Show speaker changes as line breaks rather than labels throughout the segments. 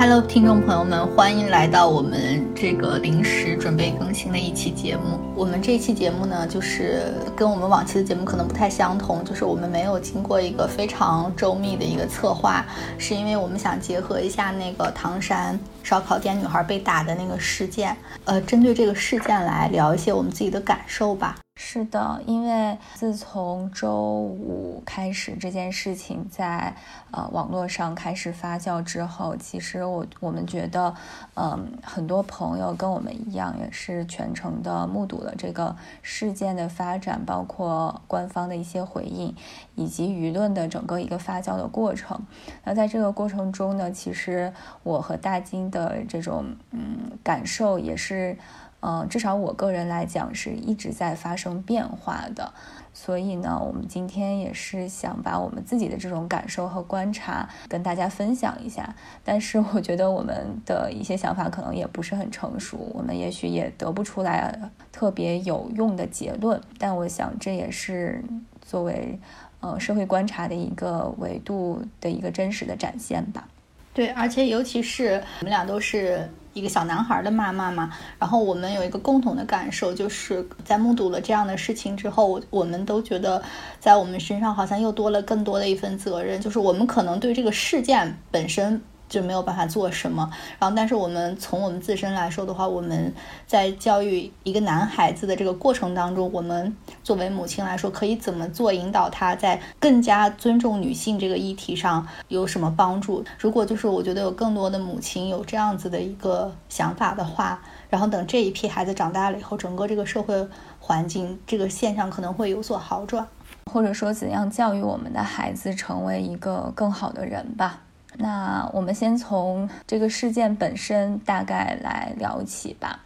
Hello，听众朋友们，欢迎来到我们这个临时准备更新的一期节目。我们这期节目呢，就是跟我们往期的节目可能不太相同，就是我们没有经过一个非常周密的一个策划，是因为我们想结合一下那个唐山烧烤店女孩被打的那个事件，呃，针对这个事件来聊一些我们自己的感受吧。
是的，因为自从周五开始这件事情在呃网络上开始发酵之后，其实我我们觉得，嗯，很多朋友跟我们一样，也是全程的目睹了这个事件的发展，包括官方的一些回应，以及舆论的整个一个发酵的过程。那在这个过程中呢，其实我和大金的这种嗯感受也是。嗯，至少我个人来讲是一直在发生变化的，所以呢，我们今天也是想把我们自己的这种感受和观察跟大家分享一下。但是我觉得我们的一些想法可能也不是很成熟，我们也许也得不出来特别有用的结论。但我想这也是作为呃社会观察的一个维度的一个真实的展现吧。
对，而且尤其是我们俩都是。一个小男孩的妈妈嘛，然后我们有一个共同的感受，就是在目睹了这样的事情之后，我们都觉得在我们身上好像又多了更多的一份责任，就是我们可能对这个事件本身。就没有办法做什么。然后，但是我们从我们自身来说的话，我们在教育一个男孩子的这个过程当中，我们作为母亲来说，可以怎么做引导他在更加尊重女性这个议题上有什么帮助？如果就是我觉得有更多的母亲有这样子的一个想法的话，然后等这一批孩子长大了以后，整个这个社会环境这个现象可能会有所好转，
或者说怎样教育我们的孩子成为一个更好的人吧。那我们先从这个事件本身大概来聊起吧，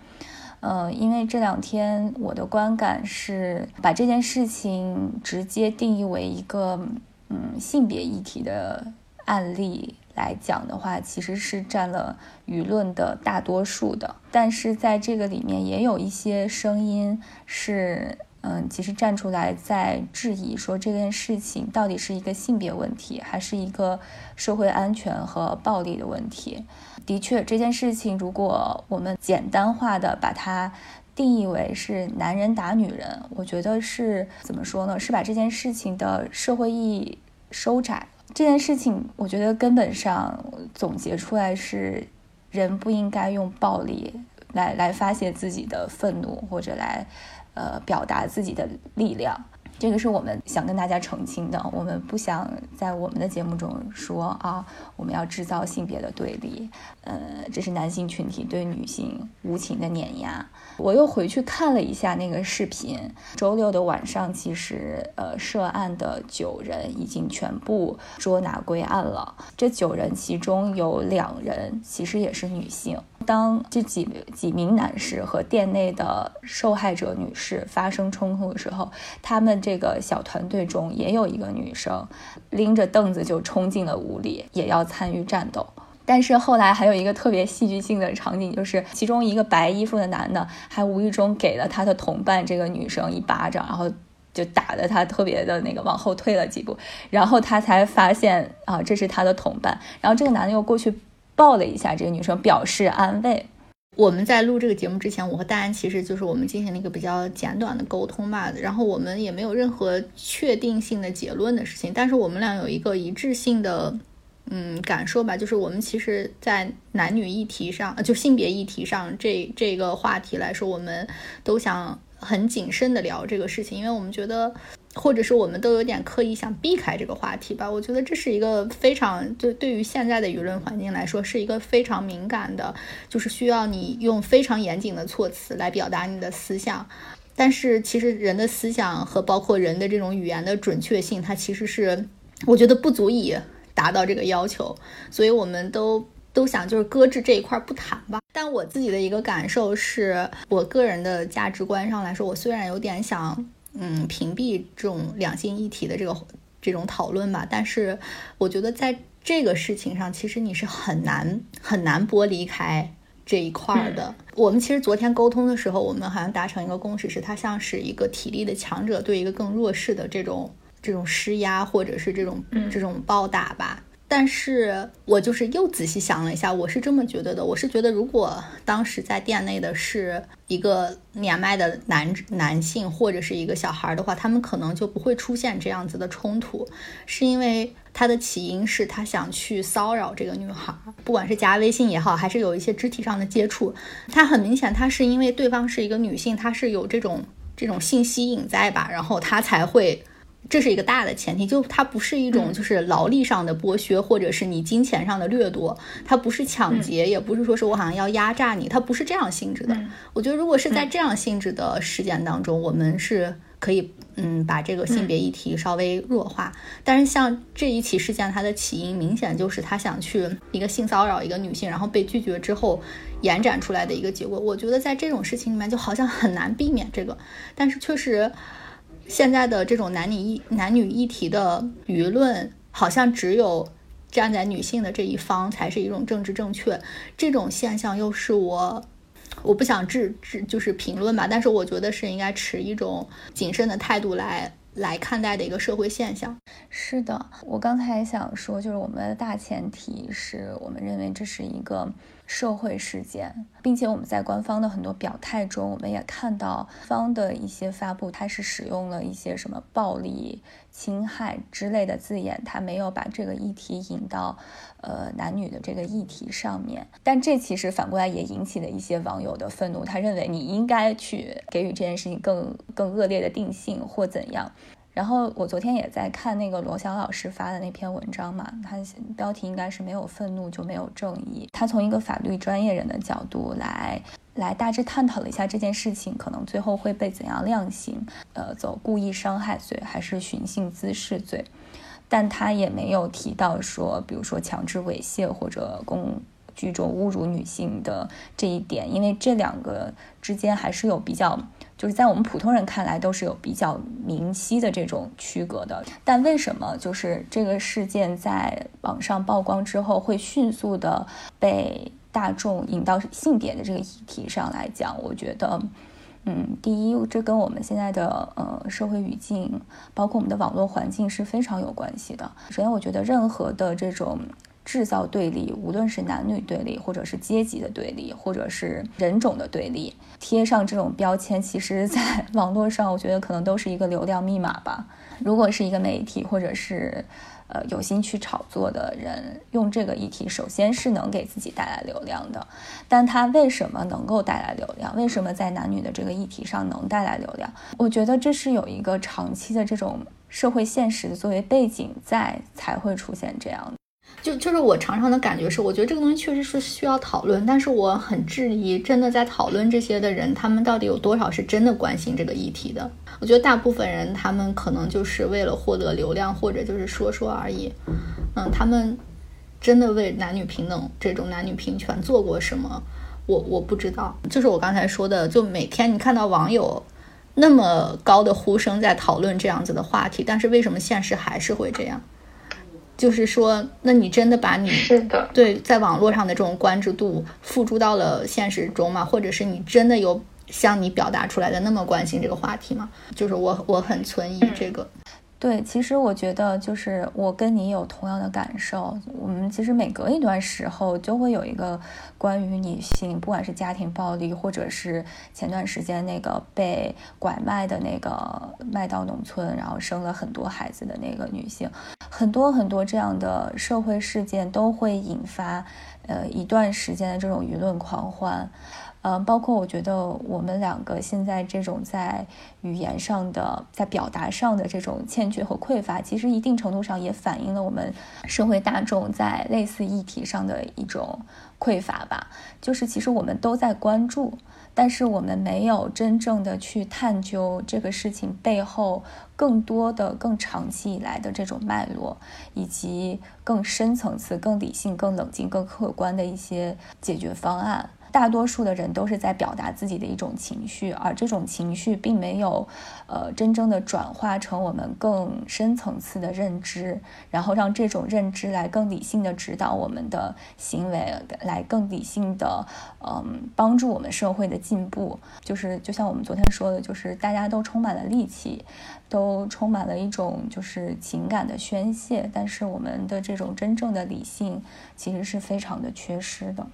呃，因为这两天我的观感是把这件事情直接定义为一个嗯性别议题的案例来讲的话，其实是占了舆论的大多数的，但是在这个里面也有一些声音是。嗯，其实站出来在质疑说这件事情到底是一个性别问题，还是一个社会安全和暴力的问题？的确，这件事情如果我们简单化的把它定义为是男人打女人，我觉得是怎么说呢？是把这件事情的社会意义收窄。这件事情，我觉得根本上总结出来是人不应该用暴力来来发泄自己的愤怒，或者来。呃，表达自己的力量。这个是我们想跟大家澄清的，我们不想在我们的节目中说啊，我们要制造性别的对立，呃，这是男性群体对女性无情的碾压。我又回去看了一下那个视频，周六的晚上，其实呃，涉案的九人已经全部捉拿归案了。这九人其中有两人其实也是女性。当这几几名男士和店内的受害者女士发生冲突的时候，他们这个小团队中也有一个女生，拎着凳子就冲进了屋里，也要参与战斗。但是后来还有一个特别戏剧性的场景，就是其中一个白衣服的男的还无意中给了他的同伴这个女生一巴掌，然后就打得他特别的那个往后退了几步，然后他才发现啊这是他的同伴，然后这个男的又过去。抱了一下这个女生，表示安慰。
我们在录这个节目之前，我和戴安其实就是我们进行了一个比较简短的沟通吧。然后我们也没有任何确定性的结论的事情，但是我们俩有一个一致性的嗯感受吧，就是我们其实，在男女议题上，就性别议题上这这个话题来说，我们都想很谨慎的聊这个事情，因为我们觉得。或者是我们都有点刻意想避开这个话题吧，我觉得这是一个非常对对于现在的舆论环境来说是一个非常敏感的，就是需要你用非常严谨的措辞来表达你的思想。但是其实人的思想和包括人的这种语言的准确性，它其实是我觉得不足以达到这个要求，所以我们都都想就是搁置这一块不谈吧。但我自己的一个感受是，我个人的价值观上来说，我虽然有点想。嗯，屏蔽这种两性议题的这个这种讨论吧。但是，我觉得在这个事情上，其实你是很难很难剥离开这一块的。我们其实昨天沟通的时候，我们好像达成一个共识，是它像是一个体力的强者对一个更弱势的这种这种施压，或者是这种这种暴打吧。但是我就是又仔细想了一下，我是这么觉得的。我是觉得，如果当时在店内的是一个年迈的男男性或者是一个小孩的话，他们可能就不会出现这样子的冲突，是因为他的起因是他想去骚扰这个女孩，不管是加微信也好，还是有一些肢体上的接触，他很明显他是因为对方是一个女性，他是有这种这种性吸引在吧，然后他才会。这是一个大的前提，就它不是一种就是劳力上的剥削，或者是你金钱上的掠夺，它不是抢劫，也不是说是我好像要压榨你，它不是这样性质的。我觉得如果是在这样性质的事件当中，我们是可以嗯把这个性别议题稍微弱化。但是像这一起事件，它的起因明显就是他想去一个性骚扰一个女性，然后被拒绝之后延展出来的一个结果。我觉得在这种事情里面就好像很难避免这个，但是确实。现在的这种男女一男女议题的舆论，好像只有站在女性的这一方才是一种政治正确。这种现象又是我，我不想置置就是评论吧，但是我觉得是应该持一种谨慎的态度来来看待的一个社会现象。
是的，我刚才想说，就是我们的大前提是我们认为这是一个。社会事件，并且我们在官方的很多表态中，我们也看到方的一些发布，它是使用了一些什么暴力、侵害之类的字眼，它没有把这个议题引到呃男女的这个议题上面。但这其实反过来也引起了一些网友的愤怒，他认为你应该去给予这件事情更更恶劣的定性或怎样。然后我昨天也在看那个罗翔老师发的那篇文章嘛，他标题应该是没有愤怒就没有正义。他从一个法律专业人的角度来来大致探讨了一下这件事情可能最后会被怎样量刑，呃，走故意伤害罪还是寻衅滋事罪，但他也没有提到说，比如说强制猥亵或者公聚众侮辱女性的这一点，因为这两个之间还是有比较。就是在我们普通人看来都是有比较明晰的这种区隔的，但为什么就是这个事件在网上曝光之后会迅速的被大众引到性别的这个议题上来讲？我觉得，嗯，第一，这跟我们现在的呃社会语境，包括我们的网络环境是非常有关系的。首先，我觉得任何的这种。制造对立，无论是男女对立，或者是阶级的对立，或者是人种的对立，贴上这种标签，其实，在网络上，我觉得可能都是一个流量密码吧。如果是一个媒体，或者是呃有心去炒作的人，用这个议题，首先是能给自己带来流量的。但他为什么能够带来流量？为什么在男女的这个议题上能带来流量？我觉得这是有一个长期的这种社会现实的作为背景在，才会出现这样。
就就是我常常的感觉是，我觉得这个东西确实是需要讨论，但是我很质疑，真的在讨论这些的人，他们到底有多少是真的关心这个议题的？我觉得大部分人，他们可能就是为了获得流量，或者就是说说而已。嗯，他们真的为男女平等这种男女平权做过什么？我我不知道。就是我刚才说的，就每天你看到网友那么高的呼声在讨论这样子的话题，但是为什么现实还是会这样？就是说，那你真的把你
是的
对在网络上的这种关注度付诸到了现实中吗？或者是你真的有像你表达出来的那么关心这个话题吗？就是我我很存疑这个。
对，其实我觉得就是我跟你有同样的感受。我们其实每隔一段时候就会有一个关于女性，不管是家庭暴力，或者是前段时间那个被拐卖的那个卖到农村，然后生了很多孩子的那个女性，很多很多这样的社会事件都会引发呃一段时间的这种舆论狂欢。嗯，包括我觉得我们两个现在这种在语言上的、在表达上的这种欠缺和匮乏，其实一定程度上也反映了我们社会大众在类似议题上的一种匮乏吧。就是其实我们都在关注，但是我们没有真正的去探究这个事情背后更多的、更长期以来的这种脉络，以及更深层次、更理性、更冷静、更客观的一些解决方案。大多数的人都是在表达自己的一种情绪，而这种情绪并没有，呃，真正的转化成我们更深层次的认知，然后让这种认知来更理性的指导我们的行为，来更理性的，嗯，帮助我们社会的进步。就是就像我们昨天说的，就是大家都充满了戾气，都充满了一种就是情感的宣泄，但是我们的这种真正的理性其实是非常的缺失的。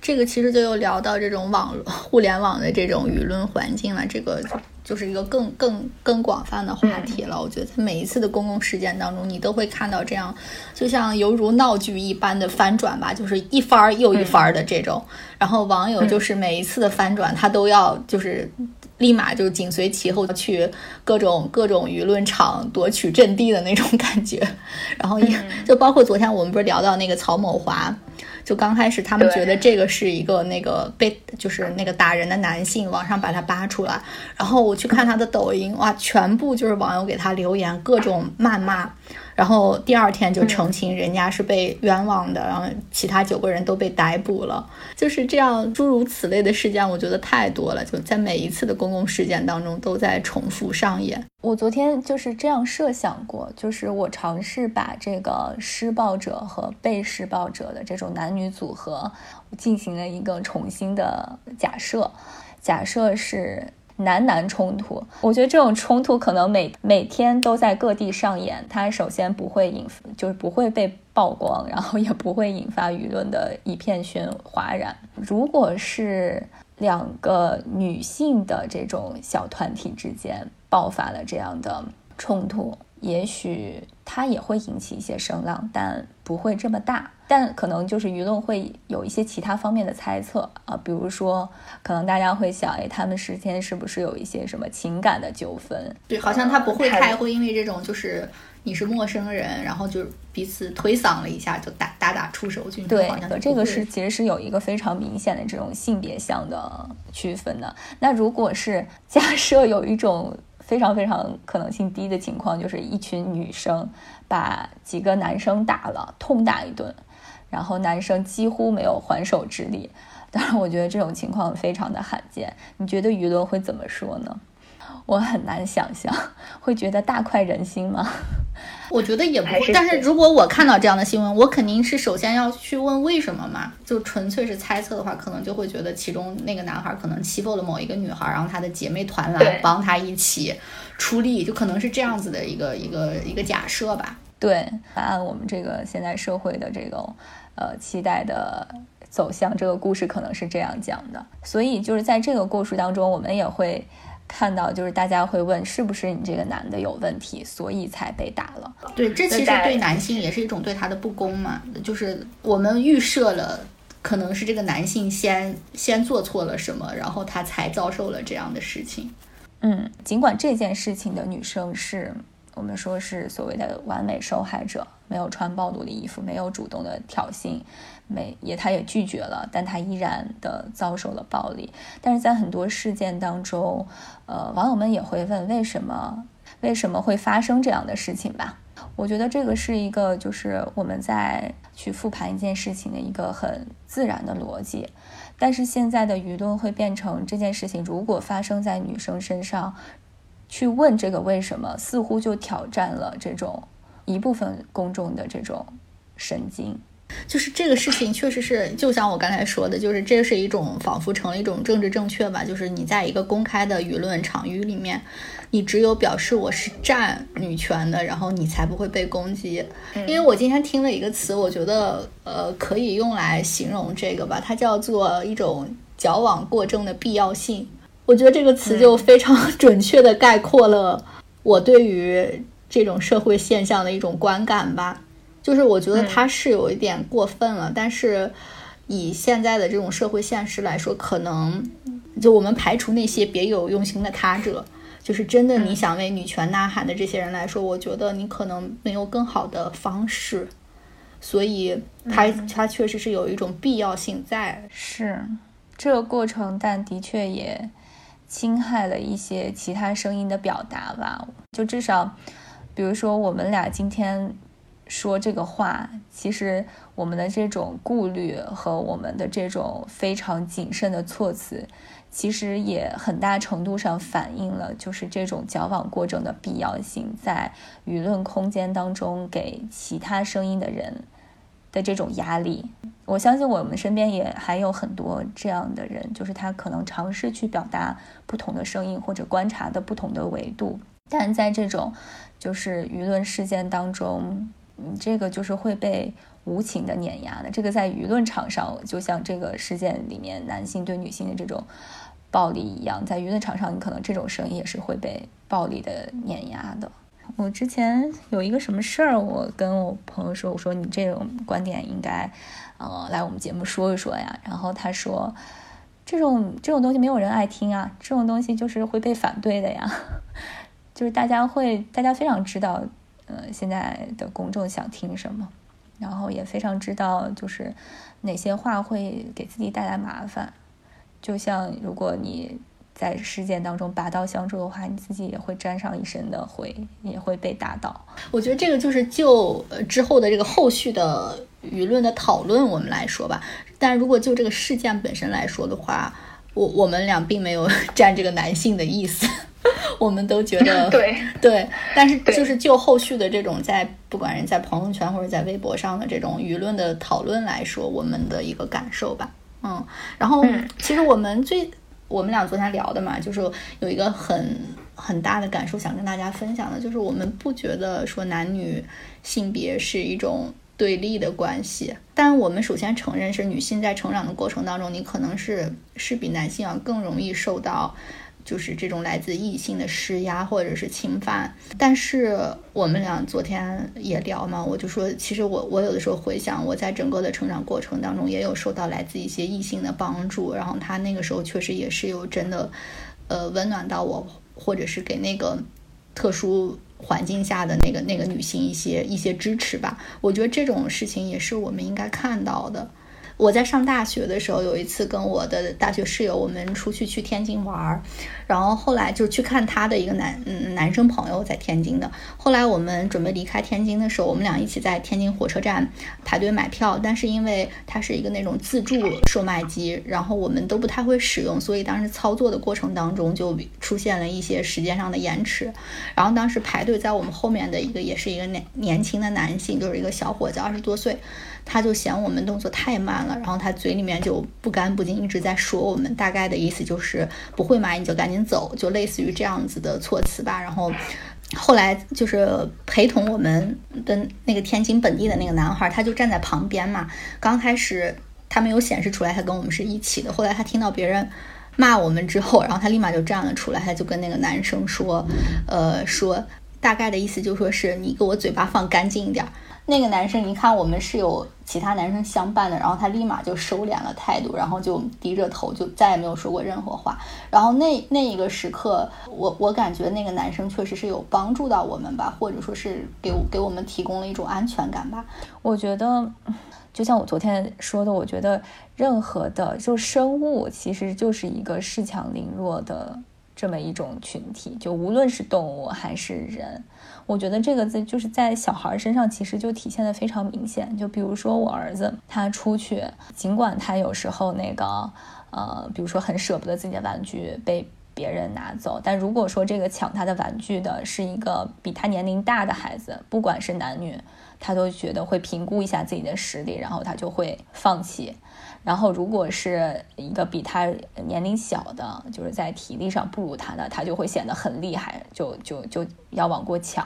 这个其实就又聊到这种网络、互联网的这种舆论环境了，这个就是一个更更更广泛的话题了。我觉得在每一次的公共事件当中，你都会看到这样，就像犹如闹剧一般的翻转吧，就是一番儿又一番儿的这种。然后网友就是每一次的翻转，他都要就是立马就紧随其后去各种各种舆论场夺取阵地的那种感觉。然后也就包括昨天我们不是聊到那个曹某华。就刚开始，他们觉得这个是一个那个被就是那个打人的男性，网上把他扒出来，然后我去看他的抖音，哇，全部就是网友给他留言，各种谩骂。然后第二天就澄清，人家是被冤枉的，然后其他九个人都被逮捕了，就是这样，诸如此类的事件，我觉得太多了，就在每一次的公共事件当中都在重复上演。
我昨天就是这样设想过，就是我尝试把这个施暴者和被施暴者的这种男女组合进行了一个重新的假设，假设是。男男冲突，我觉得这种冲突可能每每天都在各地上演。它首先不会引，就是不会被曝光，然后也不会引发舆论的一片喧哗然。如果是两个女性的这种小团体之间爆发了这样的冲突，也许它也会引起一些声浪，但不会这么大。但可能就是舆论会有一些其他方面的猜测啊，比如说，可能大家会想，哎，他们之间是不是有一些什么情感的纠纷？
对，好像他不会太会因为这种，就是你是陌生人，然后就彼此推搡了一下就打打打出手，就
对，这个是其实是有一个非常明显的这种性别向的区分的。那如果是假设有一种非常非常可能性低的情况，就是一群女生把几个男生打了，痛打一顿。然后男生几乎没有还手之力，当然，我觉得这种情况非常的罕见。你觉得舆论会怎么说呢？我很难想象，会觉得大快人心吗？
我觉得也不会。但是如果我看到这样的新闻，我肯定是首先要去问为什么嘛。就纯粹是猜测的话，可能就会觉得其中那个男孩可能欺负了某一个女孩，然后他的姐妹团来帮他一起出力，就可能是这样子的一个一个一个假设吧。
对，按我们这个现在社会的这种，呃，期待的走向，这个故事可能是这样讲的。所以就是在这个故事当中，我们也会看到，就是大家会问，是不是你这个男的有问题，所以才被打了？
对，这其实对男性也是一种对他的不公嘛。就是我们预设了，可能是这个男性先先做错了什么，然后他才遭受了这样的事情。
嗯，尽管这件事情的女生是。我们说是所谓的完美受害者，没有穿暴露的衣服，没有主动的挑衅，没也他也拒绝了，但他依然的遭受了暴力。但是在很多事件当中，呃，网友们也会问为什么为什么会发生这样的事情吧？我觉得这个是一个就是我们在去复盘一件事情的一个很自然的逻辑。但是现在的舆论会变成这件事情如果发生在女生身上。去问这个为什么，似乎就挑战了这种一部分公众的这种神经。
就是这个事情确实是，就像我刚才说的，就是这是一种仿佛成了一种政治正确吧。就是你在一个公开的舆论场域里面，你只有表示我是站女权的，然后你才不会被攻击。因为我今天听了一个词，我觉得呃可以用来形容这个吧，它叫做一种矫枉过正的必要性。我觉得这个词就非常准确的概括了我对于这种社会现象的一种观感吧。就是我觉得他是有一点过分了，但是以现在的这种社会现实来说，可能就我们排除那些别有用心的他者，就是真的你想为女权呐喊的这些人来说，我觉得你可能没有更好的方式，所以他他确实是有一种必要性在。
是这个过程，但的确也。侵害了一些其他声音的表达吧，就至少，比如说我们俩今天说这个话，其实我们的这种顾虑和我们的这种非常谨慎的措辞，其实也很大程度上反映了就是这种矫枉过正的必要性，在舆论空间当中给其他声音的人的这种压力。我相信我们身边也还有很多这样的人，就是他可能尝试去表达不同的声音或者观察的不同的维度，但在这种就是舆论事件当中。你这个就是会被无情的碾压的。这个在舆论场上，就像这个事件里面男性对女性的这种暴力一样，在舆论场上，你可能这种声音也是会被暴力的碾压的。我之前有一个什么事儿，我跟我朋友说，我说你这种观点应该，呃，来我们节目说一说呀。然后他说，这种这种东西没有人爱听啊，这种东西就是会被反对的呀，就是大家会，大家非常知道。呃，现在的公众想听什么，然后也非常知道就是哪些话会给自己带来麻烦。就像如果你在事件当中拔刀相助的话，你自己也会沾上一身的灰，也会被打倒。
我觉得这个就是就之后的这个后续的舆论的讨论，我们来说吧。但如果就这个事件本身来说的话，我我们俩并没有 占这个男性的意思。我们都觉得
对。
对，但是就是就后续的这种在不管人在朋友圈或者在微博上的这种舆论的讨论来说，我们的一个感受吧，嗯，然后其实我们最我们俩昨天聊的嘛，就是有一个很很大的感受想跟大家分享的，就是我们不觉得说男女性别是一种对立的关系，但我们首先承认是女性在成长的过程当中，你可能是是比男性要更容易受到。就是这种来自异性的施压或者是侵犯，但是我们俩昨天也聊嘛，我就说，其实我我有的时候回想，我在整个的成长过程当中，也有受到来自一些异性的帮助，然后他那个时候确实也是有真的，呃，温暖到我，或者是给那个特殊环境下的那个那个女性一些一些支持吧。我觉得这种事情也是我们应该看到的。我在上大学的时候，有一次跟我的大学室友，我们出去去天津玩儿，然后后来就去看他的一个男嗯男生朋友在天津的。后来我们准备离开天津的时候，我们俩一起在天津火车站排队买票，但是因为它是一个那种自助售卖机，然后我们都不太会使用，所以当时操作的过程当中就出现了一些时间上的延迟。然后当时排队在我们后面的一个也是一个年年轻的男性，就是一个小伙子，二十多岁。他就嫌我们动作太慢了，然后他嘴里面就不干不净，一直在说我们，大概的意思就是不会买你就赶紧走，就类似于这样子的措辞吧。然后后来就是陪同我们的那个天津本地的那个男孩，他就站在旁边嘛。刚开始他没有显示出来他跟我们是一起的，后来他听到别人骂我们之后，然后他立马就站了出来，他就跟那个男生说，呃，说大概的意思就说是你给我嘴巴放干净一点。那个男生一看我们是有其他男生相伴的，然后他立马就收敛了态度，然后就低着头，就再也没有说过任何话。然后那那一个时刻，我我感觉那个男生确实是有帮助到我们吧，或者说是给给我们提供了一种安全感吧。
我觉得，就像我昨天说的，我觉得任何的就生物其实就是一个恃强凌弱的这么一种群体，就无论是动物还是人。我觉得这个字就是在小孩身上，其实就体现的非常明显。就比如说我儿子，他出去，尽管他有时候那个，呃，比如说很舍不得自己的玩具被别人拿走，但如果说这个抢他的玩具的是一个比他年龄大的孩子，不管是男女，他都觉得会评估一下自己的实力，然后他就会放弃。然后，如果是一个比他年龄小的，就是在体力上不如他的，他就会显得很厉害，就就就要往过抢。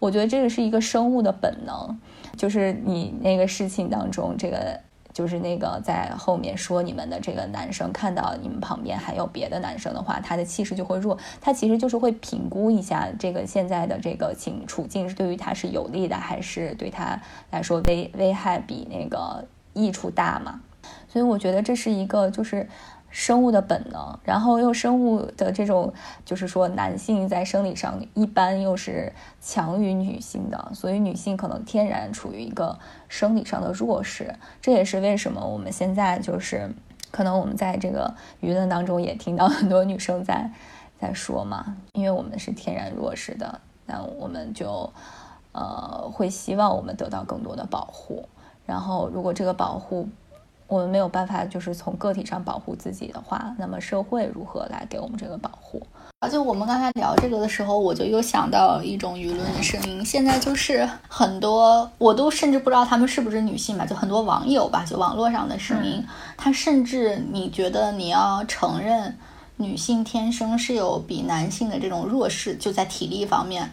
我觉得这个是一个生物的本能，就是你那个事情当中，这个就是那个在后面说你们的这个男生看到你们旁边还有别的男生的话，他的气势就会弱。他其实就是会评估一下这个现在的这个情处境是对于他是有利的，还是对他来说危危害比那个益处大嘛？所以我觉得这是一个就是生物的本能，然后又生物的这种就是说男性在生理上一般又是强于女性的，所以女性可能天然处于一个生理上的弱势。这也是为什么我们现在就是可能我们在这个舆论当中也听到很多女生在在说嘛，因为我们是天然弱势的，那我们就呃，会希望我们得到更多的保护。然后，如果这个保护我们没有办法，就是从个体上保护自己的话，那么社会如何来给我们这个保护？
而且我们刚才聊这个的时候，我就又想到一种舆论的声音。现在就是很多，我都甚至不知道他们是不是女性吧，就很多网友吧，就网络上的声音，他甚至你觉得你要承认女性天生是有比男性的这种弱势，就在体力方面，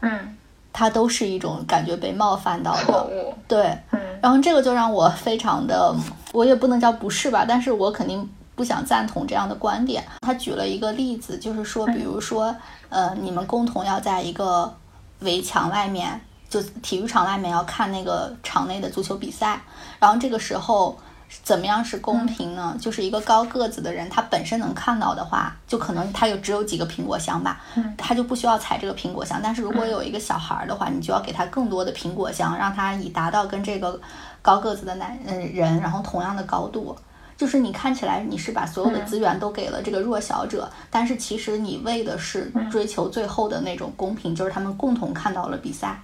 嗯，
它都是一种感觉被冒犯到的，对，
嗯，
然后这个就让我非常的，我也不能叫不是吧，但是我肯定。不想赞同这样的观点。他举了一个例子，就是说，比如说，呃，你们共同要在一个围墙外面，就体育场外面要看那个场内的足球比赛。然后这个时候，怎么样是公平呢？就是一个高个子的人，他本身能看到的话，就可能他有只有几个苹果箱吧，他就不需要踩这个苹果箱。但是如果有一个小孩的话，你就要给他更多的苹果箱，让他以达到跟这个高个子的男嗯人，然后同样的高度。就是你看起来你是把所有的资源都给了这个弱小者，但是其实你为的是追求最后的那种公平，就是他们共同看到了比赛。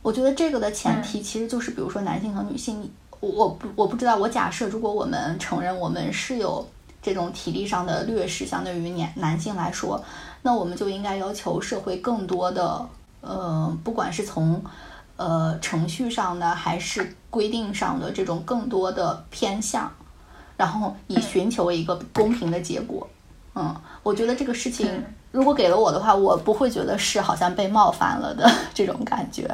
我觉得这个的前提其实就是，比如说男性和女性，我我不我不知道，我假设如果我们承认我们是有这种体力上的劣势，相对于男男性来说，那我们就应该要求社会更多的，呃，不管是从呃程序上的还是规定上的这种更多的偏向。然后以寻求一个公平的结果，嗯，我觉得这个事情如果给了我的话，我不会觉得是好像被冒犯了的 这种感觉。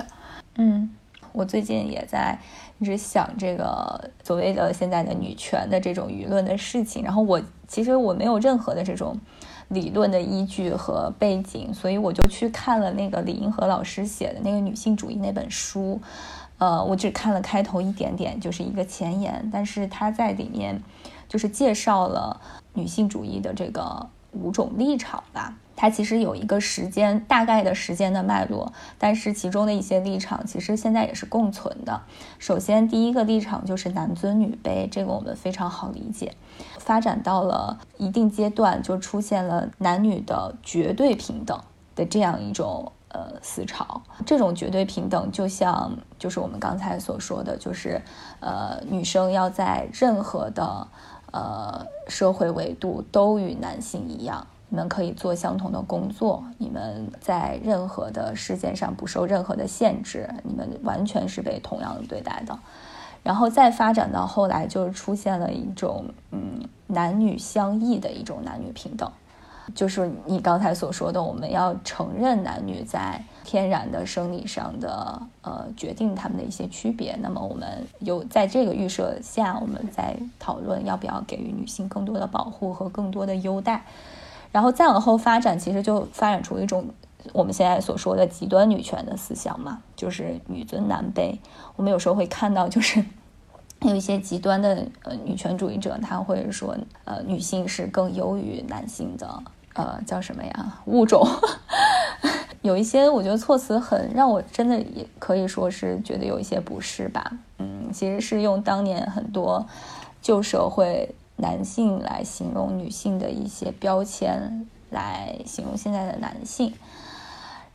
嗯，我最近也在一直想这个所谓的现在的女权的这种舆论的事情，然后我其实我没有任何的这种理论的依据和背景，所以我就去看了那个李银河老师写的那个女性主义那本书。呃，我只看了开头一点点，就是一个前言，但是他在里面就是介绍了女性主义的这个五种立场吧。它其实有一个时间大概的时间的脉络，但是其中的一些立场其实现在也是共存的。首先，第一个立场就是男尊女卑，这个我们非常好理解。发展到了一定阶段，就出现了男女的绝对平等的这样一种。呃，思潮这种绝对平等，就像就是我们刚才所说的，就是呃，女生要在任何的呃社会维度都与男性一样，你们可以做相同的工作，你们在任何的事件上不受任何的限制，你们完全是被同样的对待的。然后再发展到后来，就出现了一种嗯男女相异的一种男女平等。就是你刚才所说的，我们要承认男女在天然的生理上的呃决定他们的一些区别。那么我们有在这个预设下，我们在讨论要不要给予女性更多的保护和更多的优待。然后再往后发展，其实就发展出一种我们现在所说的极端女权的思想嘛，就是女尊男卑。我们有时候会看到，就是 有一些极端的呃女权主义者，他会说呃女性是更优于男性的。呃，叫什么呀？物种 有一些，我觉得措辞很让我真的也可以说是觉得有一些不适吧。嗯，其实是用当年很多旧社会男性来形容女性的一些标签来形容现在的男性，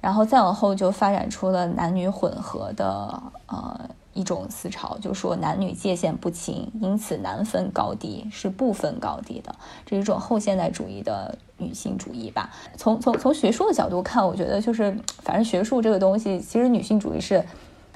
然后再往后就发展出了男女混合的呃。一种思潮，就说男女界限不清，因此难分高低，是不分高低的，这是一种后现代主义的女性主义吧。从从从学术的角度看，我觉得就是，反正学术这个东西，其实女性主义是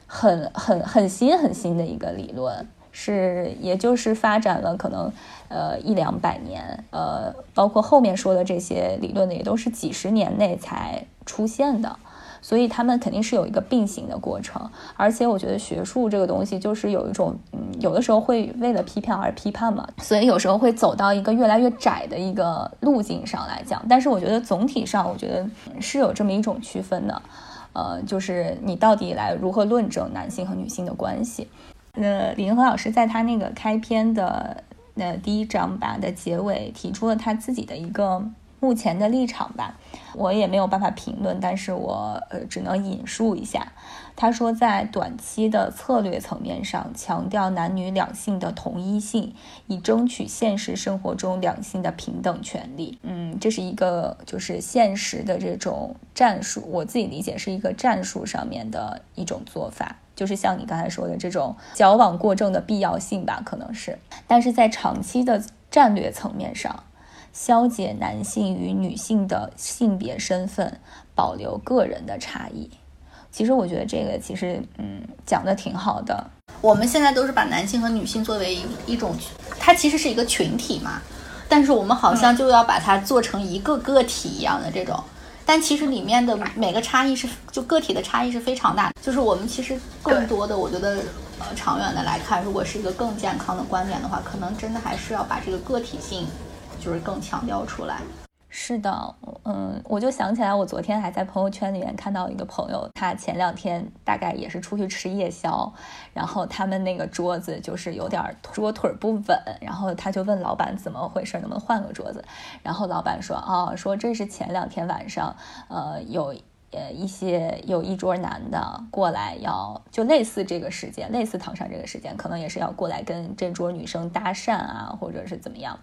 很很很新很新的一个理论，是也就是发展了可能呃一两百年，呃，包括后面说的这些理论呢，也都是几十年内才出现的。所以他们肯定是有一个并行的过程，而且我觉得学术这个东西就是有一种，嗯，有的时候会为了批判而批判嘛，所以有时候会走到一个越来越窄的一个路径上来讲。但是我觉得总体上，我觉得是有这么一种区分的，呃，就是你到底来如何论证男性和女性的关系。那李银河老师在他那个开篇的那第一章吧的结尾提出了他自己的一个。目前的立场吧，我也没有办法评论，但是我呃只能引述一下。他说，在短期的策略层面上，强调男女两性的同一性，以争取现实生活中两性的平等权利。嗯，这是一个就是现实的这种战术，我自己理解是一个战术上面的一种做法，就是像你刚才说的这种矫枉过正的必要性吧，可能是。但是在长期的战略层面上，消解男性与女性的性别身份，保留个人的差异。其实我觉得这个其实嗯讲的挺好的。
我们现在都是把男性和女性作为一种，它其实是一个群体嘛，但是我们好像就要把它做成一个个体一样的这种，但其实里面的每个差异是就个体的差异是非常大。就是我们其实更多的，我觉得呃长远的来看，如果是一个更健康的观点的话，可能真的还是要把这个个体性就是更强调出来。
是的，嗯，我就想起来，我昨天还在朋友圈里面看到一个朋友，他前两天大概也是出去吃夜宵，然后他们那个桌子就是有点桌腿不稳，然后他就问老板怎么回事，能不能换个桌子？然后老板说，啊，说这是前两天晚上，呃，有呃一些有一桌男的过来要，就类似这个时间，类似唐山这个时间，可能也是要过来跟这桌女生搭讪啊，或者是怎么样，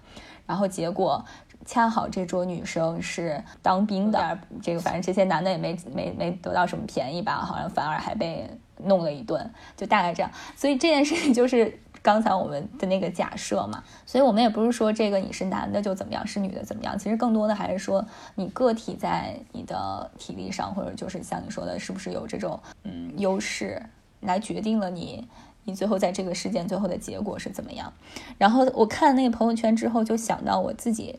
然后结果。恰好这桌女生是当兵的，这个反正这些男的也没没没得到什么便宜吧，好像反而还被弄了一顿，就大概这样。所以这件事情就是刚才我们的那个假设嘛，所以我们也不是说这个你是男的就怎么样，是女的怎么样，其实更多的还是说你个体在你的体力上，或者就是像你说的，是不是有这种嗯优势，来决定了你你最后在这个事件最后的结果是怎么样。然后我看那个朋友圈之后，就想到我自己。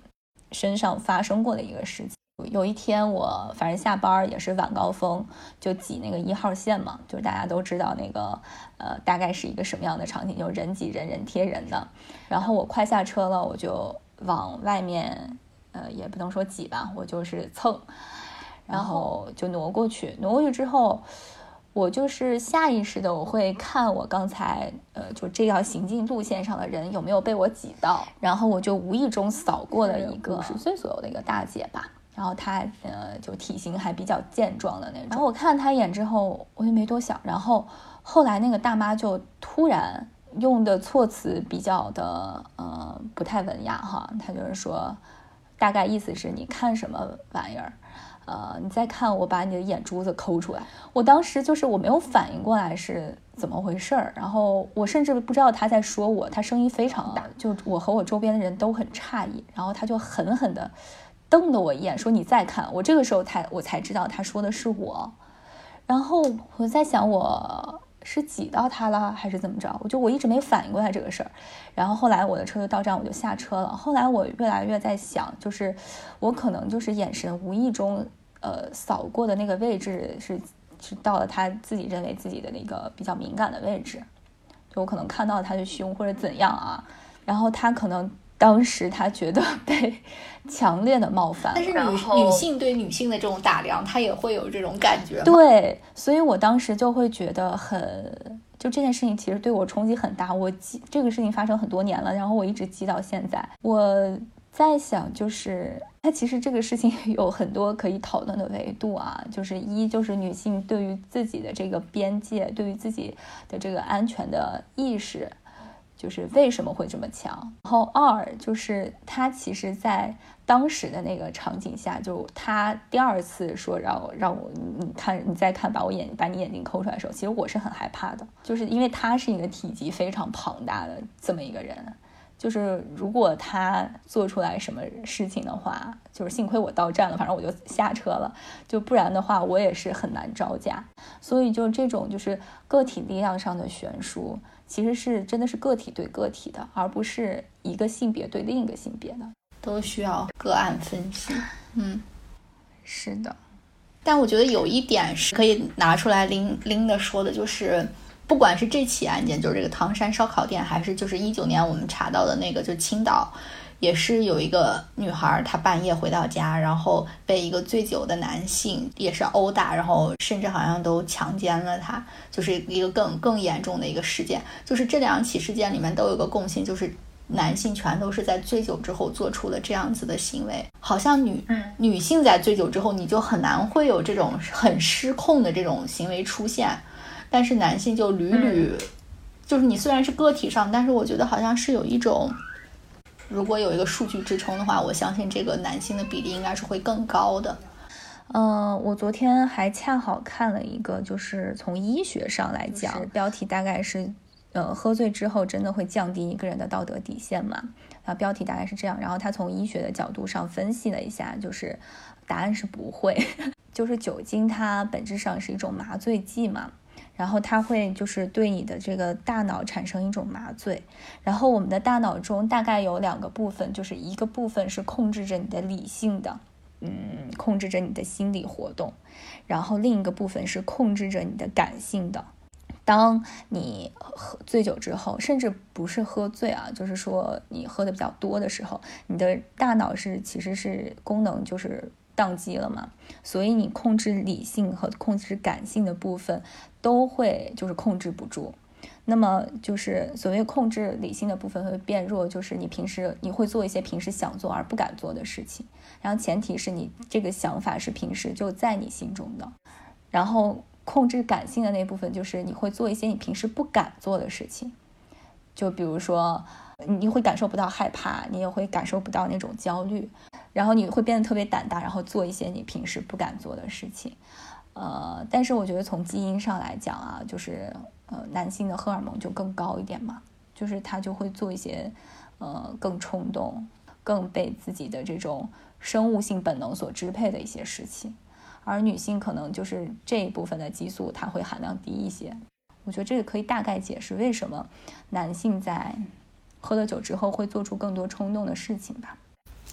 身上发生过的一个事情。有一天，我反正下班也是晚高峰，就挤那个一号线嘛，就是大家都知道那个，呃，大概是一个什么样的场景，就是人挤人，人贴人的。然后我快下车了，我就往外面，呃，也不能说挤吧，我就是蹭，然后就挪过去。挪过去之后。我就是下意识的，我会看我刚才呃，就这条行进路线上的人有没有被我挤到，然后我就无意中扫过了一个五十岁左右的一个大姐吧，然后她呃就体型还比较健壮的那种，然后我看了她一眼之后，我就没多想，然后后来那个大妈就突然用的措辞比较的呃不太文雅哈，她就是说，大概意思是你看什么玩意儿。呃，你再看我把你的眼珠子抠出来，我当时就是我没有反应过来是怎么回事儿，然后我甚至不知道他在说我，他声音非常大，就我和我周边的人都很诧异，然后他就狠狠的瞪了我一眼，说你再看，我这个时候才我才知道他说的是我，然后我在想我是挤到他了还是怎么着，我就我一直没反应过来这个事儿，然后后来我的车就到站，我就下车了，后来我越来越在想，就是我可能就是眼神无意中。呃，扫过的那个位置是是到了他自己认为自己的那个比较敏感的位置，就我可能看到他的胸或者怎样啊，然后他可能当时他觉得 被强烈的冒犯，
但是女女性对女性的这种打量，她也会有这种感觉，
对，所以我当时就会觉得很，就这件事情其实对我冲击很大，我记这个事情发生很多年了，然后我一直记到现在，我。在想，就是它其实这个事情有很多可以讨论的维度啊，就是一就是女性对于自己的这个边界，对于自己的这个安全的意识，就是为什么会这么强。然后二就是他其实在当时的那个场景下，就他第二次说让让我你看你再看把我眼把你眼睛抠出来的时候，其实我是很害怕的，就是因为他是一个体积非常庞大的这么一个人。就是如果他做出来什么事情的话，就是幸亏我到站了，反正我就下车了。就不然的话，我也是很难招架。所以就这种就是个体力量上的悬殊，其实是真的是个体对个体的，而不是一个性别对另一个性别的，
都需要个案分析。嗯，
是的。
但我觉得有一点是可以拿出来拎拎的说的，就是。不管是这起案件，就是这个唐山烧烤店，还是就是一九年我们查到的那个，就青岛，也是有一个女孩，她半夜回到家，然后被一个醉酒的男性也是殴打，然后甚至好像都强奸了她，就是一个更更严重的一个事件。就是这两起事件里面都有个共性，就是男性全都是在醉酒之后做出了这样子的行为，好像女女性在醉酒之后，你就很难会有这种很失控的这种行为出现，但是男性就屡屡，就是你虽然是个体上，但是我觉得好像是有一种，如果有一个数据支撑的话，我相信这个男性的比例应该是会更高的。
嗯，我昨天还恰好看了一个，就是从医学上来讲，标题大概是。呃，喝醉之后真的会降低一个人的道德底线吗？啊，标题大概是这样。然后他从医学的角度上分析了一下，就是答案是不会。就是酒精它本质上是一种麻醉剂嘛，然后它会就是对你的这个大脑产生一种麻醉。然后我们的大脑中大概有两个部分，就是一个部分是控制着你的理性的，嗯，控制着你的心理活动，然后另一个部分是控制着你的感性的。当你喝醉酒之后，甚至不是喝醉啊，就是说你喝的比较多的时候，你的大脑是其实是功能就是宕机了嘛，所以你控制理性和控制感性的部分都会就是控制不住。那么就是所谓控制理性的部分会变弱，就是你平时你会做一些平时想做而不敢做的事情，然后前提是你这个想法是平时就在你心中的，然后。控制感性的那部分，就是你会做一些你平时不敢做的事情，就比如说，你会感受不到害怕，你也会感受不到那种焦虑，然后你会变得特别胆大，然后做一些你平时不敢做的事情。呃，但是我觉得从基因上来讲啊，就是呃，男性的荷尔蒙就更高一点嘛，就是他就会做一些呃更冲动、更被自己的这种生物性本能所支配的一些事情。而女性可能就是这一部分的激素，它会含量低一些。我觉得这个可以大概解释为什么男性在喝了酒之后会做出更多冲动的事情吧。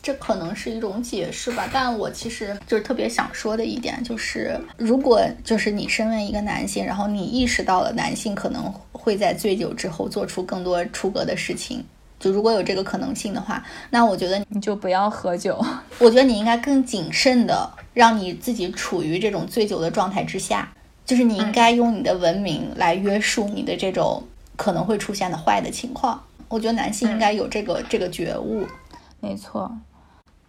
这可能是一种解释吧。但我其实就是特别想说的一点，就是如果就是你身为一个男性，然后你意识到了男性可能会在醉酒之后做出更多出格的事情。就如果有这个可能性的话，那我觉得
你就不要喝酒。
我觉得你应该更谨慎的，让你自己处于这种醉酒的状态之下。就是你应该用你的文明来约束你的这种可能会出现的坏的情况。我觉得男性应该有这个这个觉悟。
没错，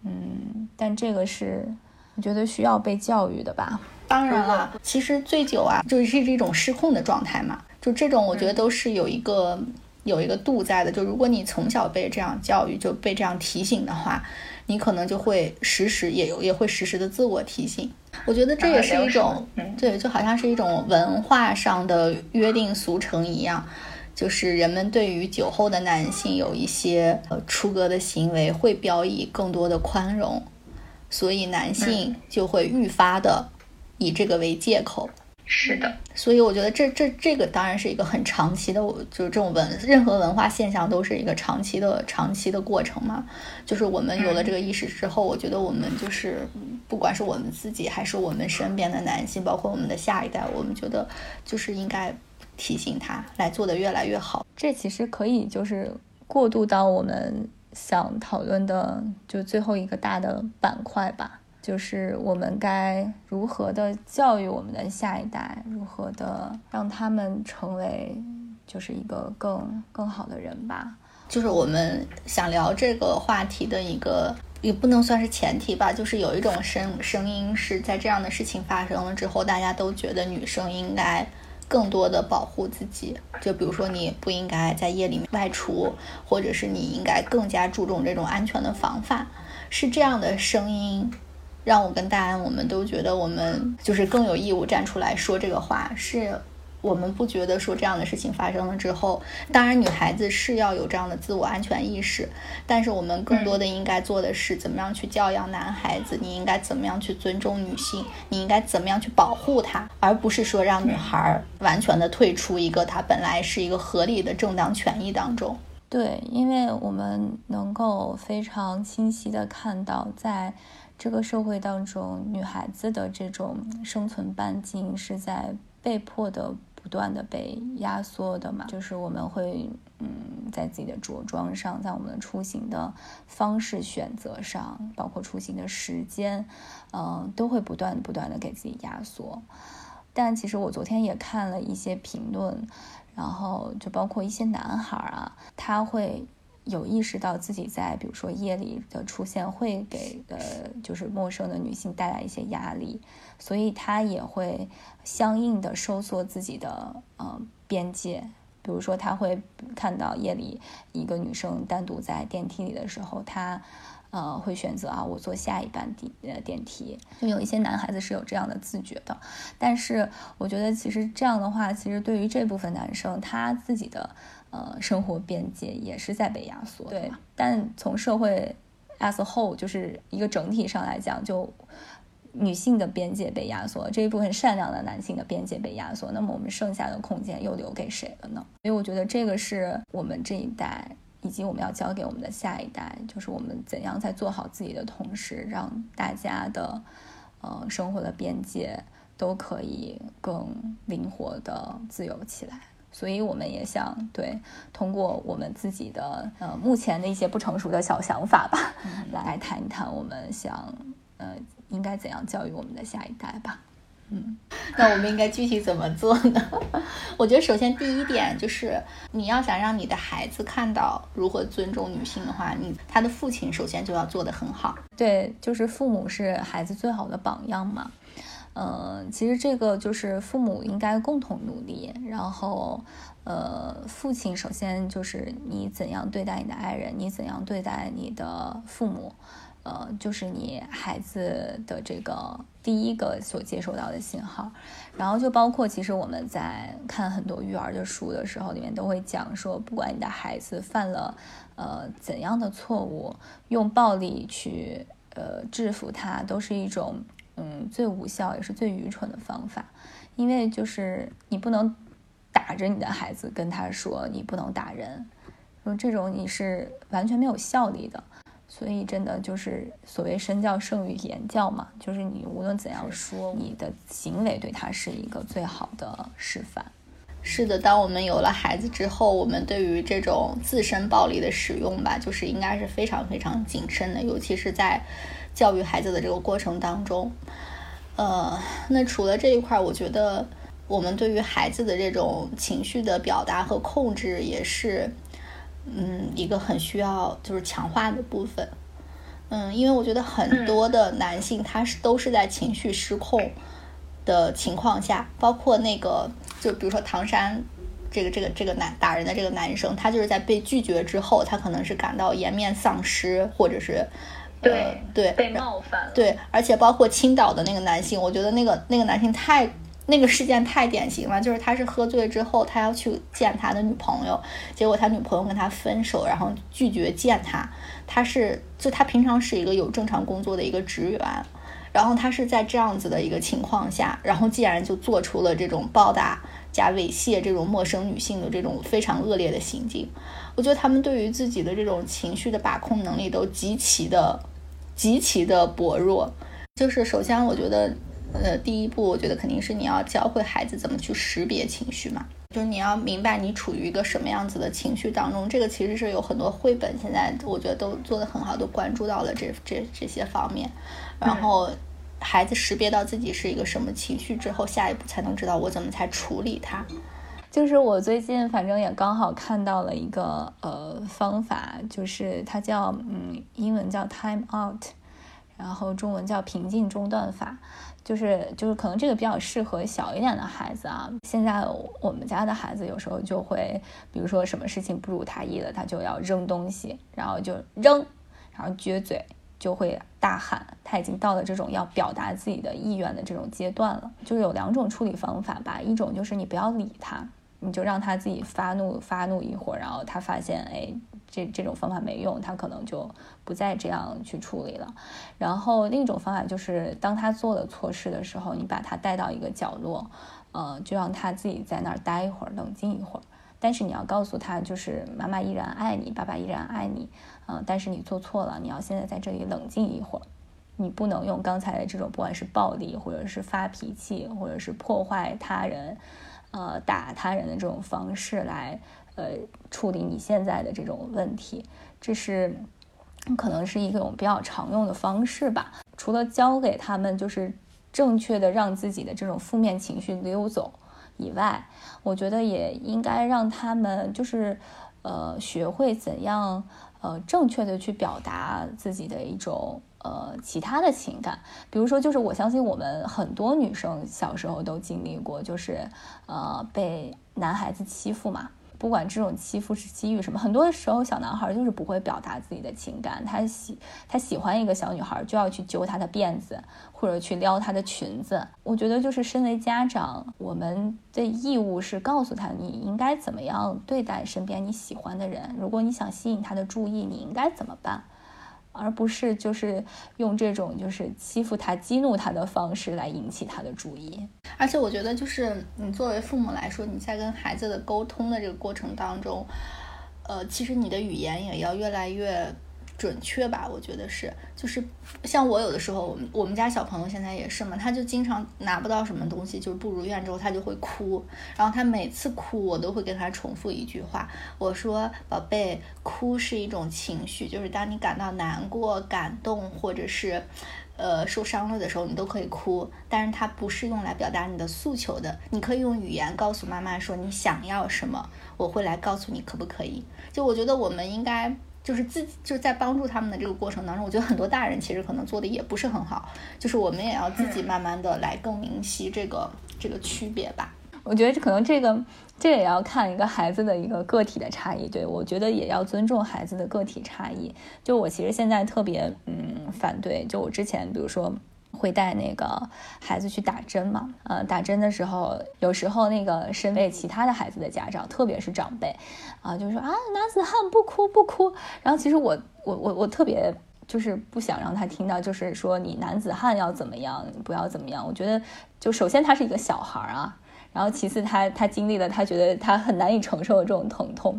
嗯，但这个是我觉得需要被教育的吧？
当然了，其实醉酒啊，就是这种失控的状态嘛。就这种，我觉得都是有一个。有一个度在的，就如果你从小被这样教育，就被这样提醒的话，你可能就会时时也有也会时时的自我提醒。我觉得这也是一种，对，就好像是一种文化上的约定俗成一样，就是人们对于酒后的男性有一些呃出格的行为会表以更多的宽容，所以男性就会愈发的以这个为借口。
是的，
所以我觉得这这这个当然是一个很长期的，就是这种文任何文化现象都是一个长期的长期的过程嘛。就是我们有了这个意识之后，我觉得我们就是不管是我们自己还是我们身边的男性，包括我们的下一代，我们觉得就是应该提醒他来做的越来越好。
这其实可以就是过渡到我们想讨论的就最后一个大的板块吧。就是我们该如何的教育我们的下一代，如何的让他们成为就是一个更更好的人吧。
就是我们想聊这个话题的一个，也不能算是前提吧。就是有一种声声音是在这样的事情发生了之后，大家都觉得女生应该更多的保护自己。就比如说，你不应该在夜里面外出，或者是你应该更加注重这种安全的防范，是这样的声音。让我跟大安，我们都觉得我们就是更有义务站出来说这个话。是我们不觉得说这样的事情发生了之后，当然女孩子是要有这样的自我安全意识，但是我们更多的应该做的是怎么样去教养男孩子，你应该怎么样去尊重女性，你应该怎么样去保护她，而不是说让女孩完全的退出一个她本来是一个合理的正当权益当中。
对，因为我们能够非常清晰的看到在。这个社会当中，女孩子的这种生存半径是在被迫的、不断的被压缩的嘛？就是我们会，嗯，在自己的着装上，在我们的出行的方式选择上，包括出行的时间，嗯，都会不断不断的给自己压缩。但其实我昨天也看了一些评论，然后就包括一些男孩啊，他会。有意识到自己在比如说夜里的出现会给呃就是陌生的女性带来一些压力，所以他也会相应的收缩自己的呃边界。比如说他会看到夜里一个女生单独在电梯里的时候，他呃会选择啊我坐下一班电呃电梯。就有一些男孩子是有这样的自觉的，但是我觉得其实这样的话，其实对于这部分男生他自己的。呃，生活边界也是在被压缩。对，但从社会 as a whole 就是一个整体上来讲，就女性的边界被压缩，这一部分善良的男性的边界被压缩，那么我们剩下的空间又留给谁了呢？所以我觉得这个是我们这一代，以及我们要教给我们的下一代，就是我们怎样在做好自己的同时，让大家的呃生活的边界都可以更灵活的自由起来。所以我们也想对通过我们自己的呃目前的一些不成熟的小想法吧，来谈一谈我们想呃应该怎样教育我们的下一代吧。
嗯，那我们应该具体怎么做呢？我觉得首先第一点就是你要想让你的孩子看到如何尊重女性的话，你他的父亲首先就要做得很好。
对，就是父母是孩子最好的榜样嘛。嗯，其实这个就是父母应该共同努力。然后，呃，父亲首先就是你怎样对待你的爱人，你怎样对待你的父母，呃，就是你孩子的这个第一个所接收到的信号。然后就包括，其实我们在看很多育儿的书的时候，里面都会讲说，不管你的孩子犯了呃怎样的错误，用暴力去呃制服他，都是一种。嗯，最无效也是最愚蠢的方法，因为就是你不能打着你的孩子跟他说你不能打人，说这种你是完全没有效力的。所以真的就是所谓身教胜于言教嘛，就是你无论怎样说，你的行为对他是一个最好的示范。
是的，当我们有了孩子之后，我们对于这种自身暴力的使用吧，就是应该是非常非常谨慎的，尤其是在。教育孩子的这个过程当中，呃，那除了这一块，我觉得我们对于孩子的这种情绪的表达和控制，也是，嗯，一个很需要就是强化的部分。嗯，因为我觉得很多的男性他是都是在情绪失控的情况下，包括那个，就比如说唐山这个这个这个男打人的这个男生，他就是在被拒绝之后，他可能是感到颜面丧失，或者是。
对
对，
被冒犯了。
对，而且包括青岛的那个男性，我觉得那个那个男性太那个事件太典型了，就是他是喝醉之后，他要去见他的女朋友，结果他女朋友跟他分手，然后拒绝见他。他是就他平常是一个有正常工作的一个职员，然后他是在这样子的一个情况下，然后既然就做出了这种暴打加猥亵这种陌生女性的这种非常恶劣的行径。我觉得他们对于自己的这种情绪的把控能力都极其的、极其的薄弱。就是首先，我觉得，呃，第一步，我觉得肯定是你要教会孩子怎么去识别情绪嘛。就是你要明白你处于一个什么样子的情绪当中。这个其实是有很多绘本现在我觉得都做得很好，都关注到了这这这些方面。然后，孩子识别到自己是一个什么情绪之后，下一步才能知道我怎么才处理它。
就是我最近反正也刚好看到了一个呃方法，就是它叫嗯英文叫 time out，然后中文叫平静中断法，就是就是可能这个比较适合小一点的孩子啊。现在我们家的孩子有时候就会，比如说什么事情不如他意了，他就要扔东西，然后就扔，然后撅嘴，就会大喊，他已经到了这种要表达自己的意愿的这种阶段了。就有两种处理方法吧，一种就是你不要理他。你就让他自己发怒发怒一会儿，然后他发现，哎，这这种方法没用，他可能就不再这样去处理了。然后另一种方法就是，当他做了错事的时候，你把他带到一个角落，呃，就让他自己在那儿待一会儿，冷静一会儿。但是你要告诉他，就是妈妈依然爱你，爸爸依然爱你，嗯，但是你做错了，你要现在在这里冷静一会儿，你不能用刚才的这种，不管是暴力，或者是发脾气，或者是破坏他人。呃，打他人的这种方式来，呃，处理你现在的这种问题，这是可能是一种比较常用的方式吧。除了教给他们就是正确的让自己的这种负面情绪溜走以外，我觉得也应该让他们就是，呃，学会怎样呃正确的去表达自己的一种呃其他的情感，比如说，就是我相信我们很多女生小时候都经历过，就是呃被男孩子欺负嘛。不管这种欺负是基于什么，很多的时候小男孩就是不会表达自己的情感，他喜他喜欢一个小女孩就要去揪她的辫子，或者去撩她的裙子。我觉得就是身为家长，我们的义务是告诉他你应该怎么样对待身边你喜欢的人，如果你想吸引他的注意，你应该怎么办。而不是就是用这种就是欺负他、激怒他的方式来引起他的注意。
而且我觉得，就是你作为父母来说，你在跟孩子的沟通的这个过程当中，呃，其实你的语言也要越来越。准确吧，我觉得是，就是像我有的时候，我们我们家小朋友现在也是嘛，他就经常拿不到什么东西，就是不如愿之后他就会哭，然后他每次哭，我都会跟他重复一句话，我说宝贝，哭是一种情绪，就是当你感到难过、感动或者是呃受伤了的时候，你都可以哭，但是它不是用来表达你的诉求的，你可以用语言告诉妈妈说你想要什么，我会来告诉你可不可以，就我觉得我们应该。就是自己就是在帮助他们的这个过程当中，我觉得很多大人其实可能做的也不是很好，就是我们也要自己慢慢的来更明晰这个这个区别吧。
我觉得这可能这个这也要看一个孩子的一个个体的差异。对我觉得也要尊重孩子的个体差异。就我其实现在特别嗯反对，就我之前比如说。会带那个孩子去打针嘛？呃，打针的时候，有时候那个身为其他的孩子的家长，特别是长辈，啊，就说啊，男子汉不哭不哭。然后其实我我我我特别就是不想让他听到，就是说你男子汉要怎么样，不要怎么样。我觉得，就首先他是一个小孩儿啊，然后其次他他经历了他觉得他很难以承受的这种疼痛，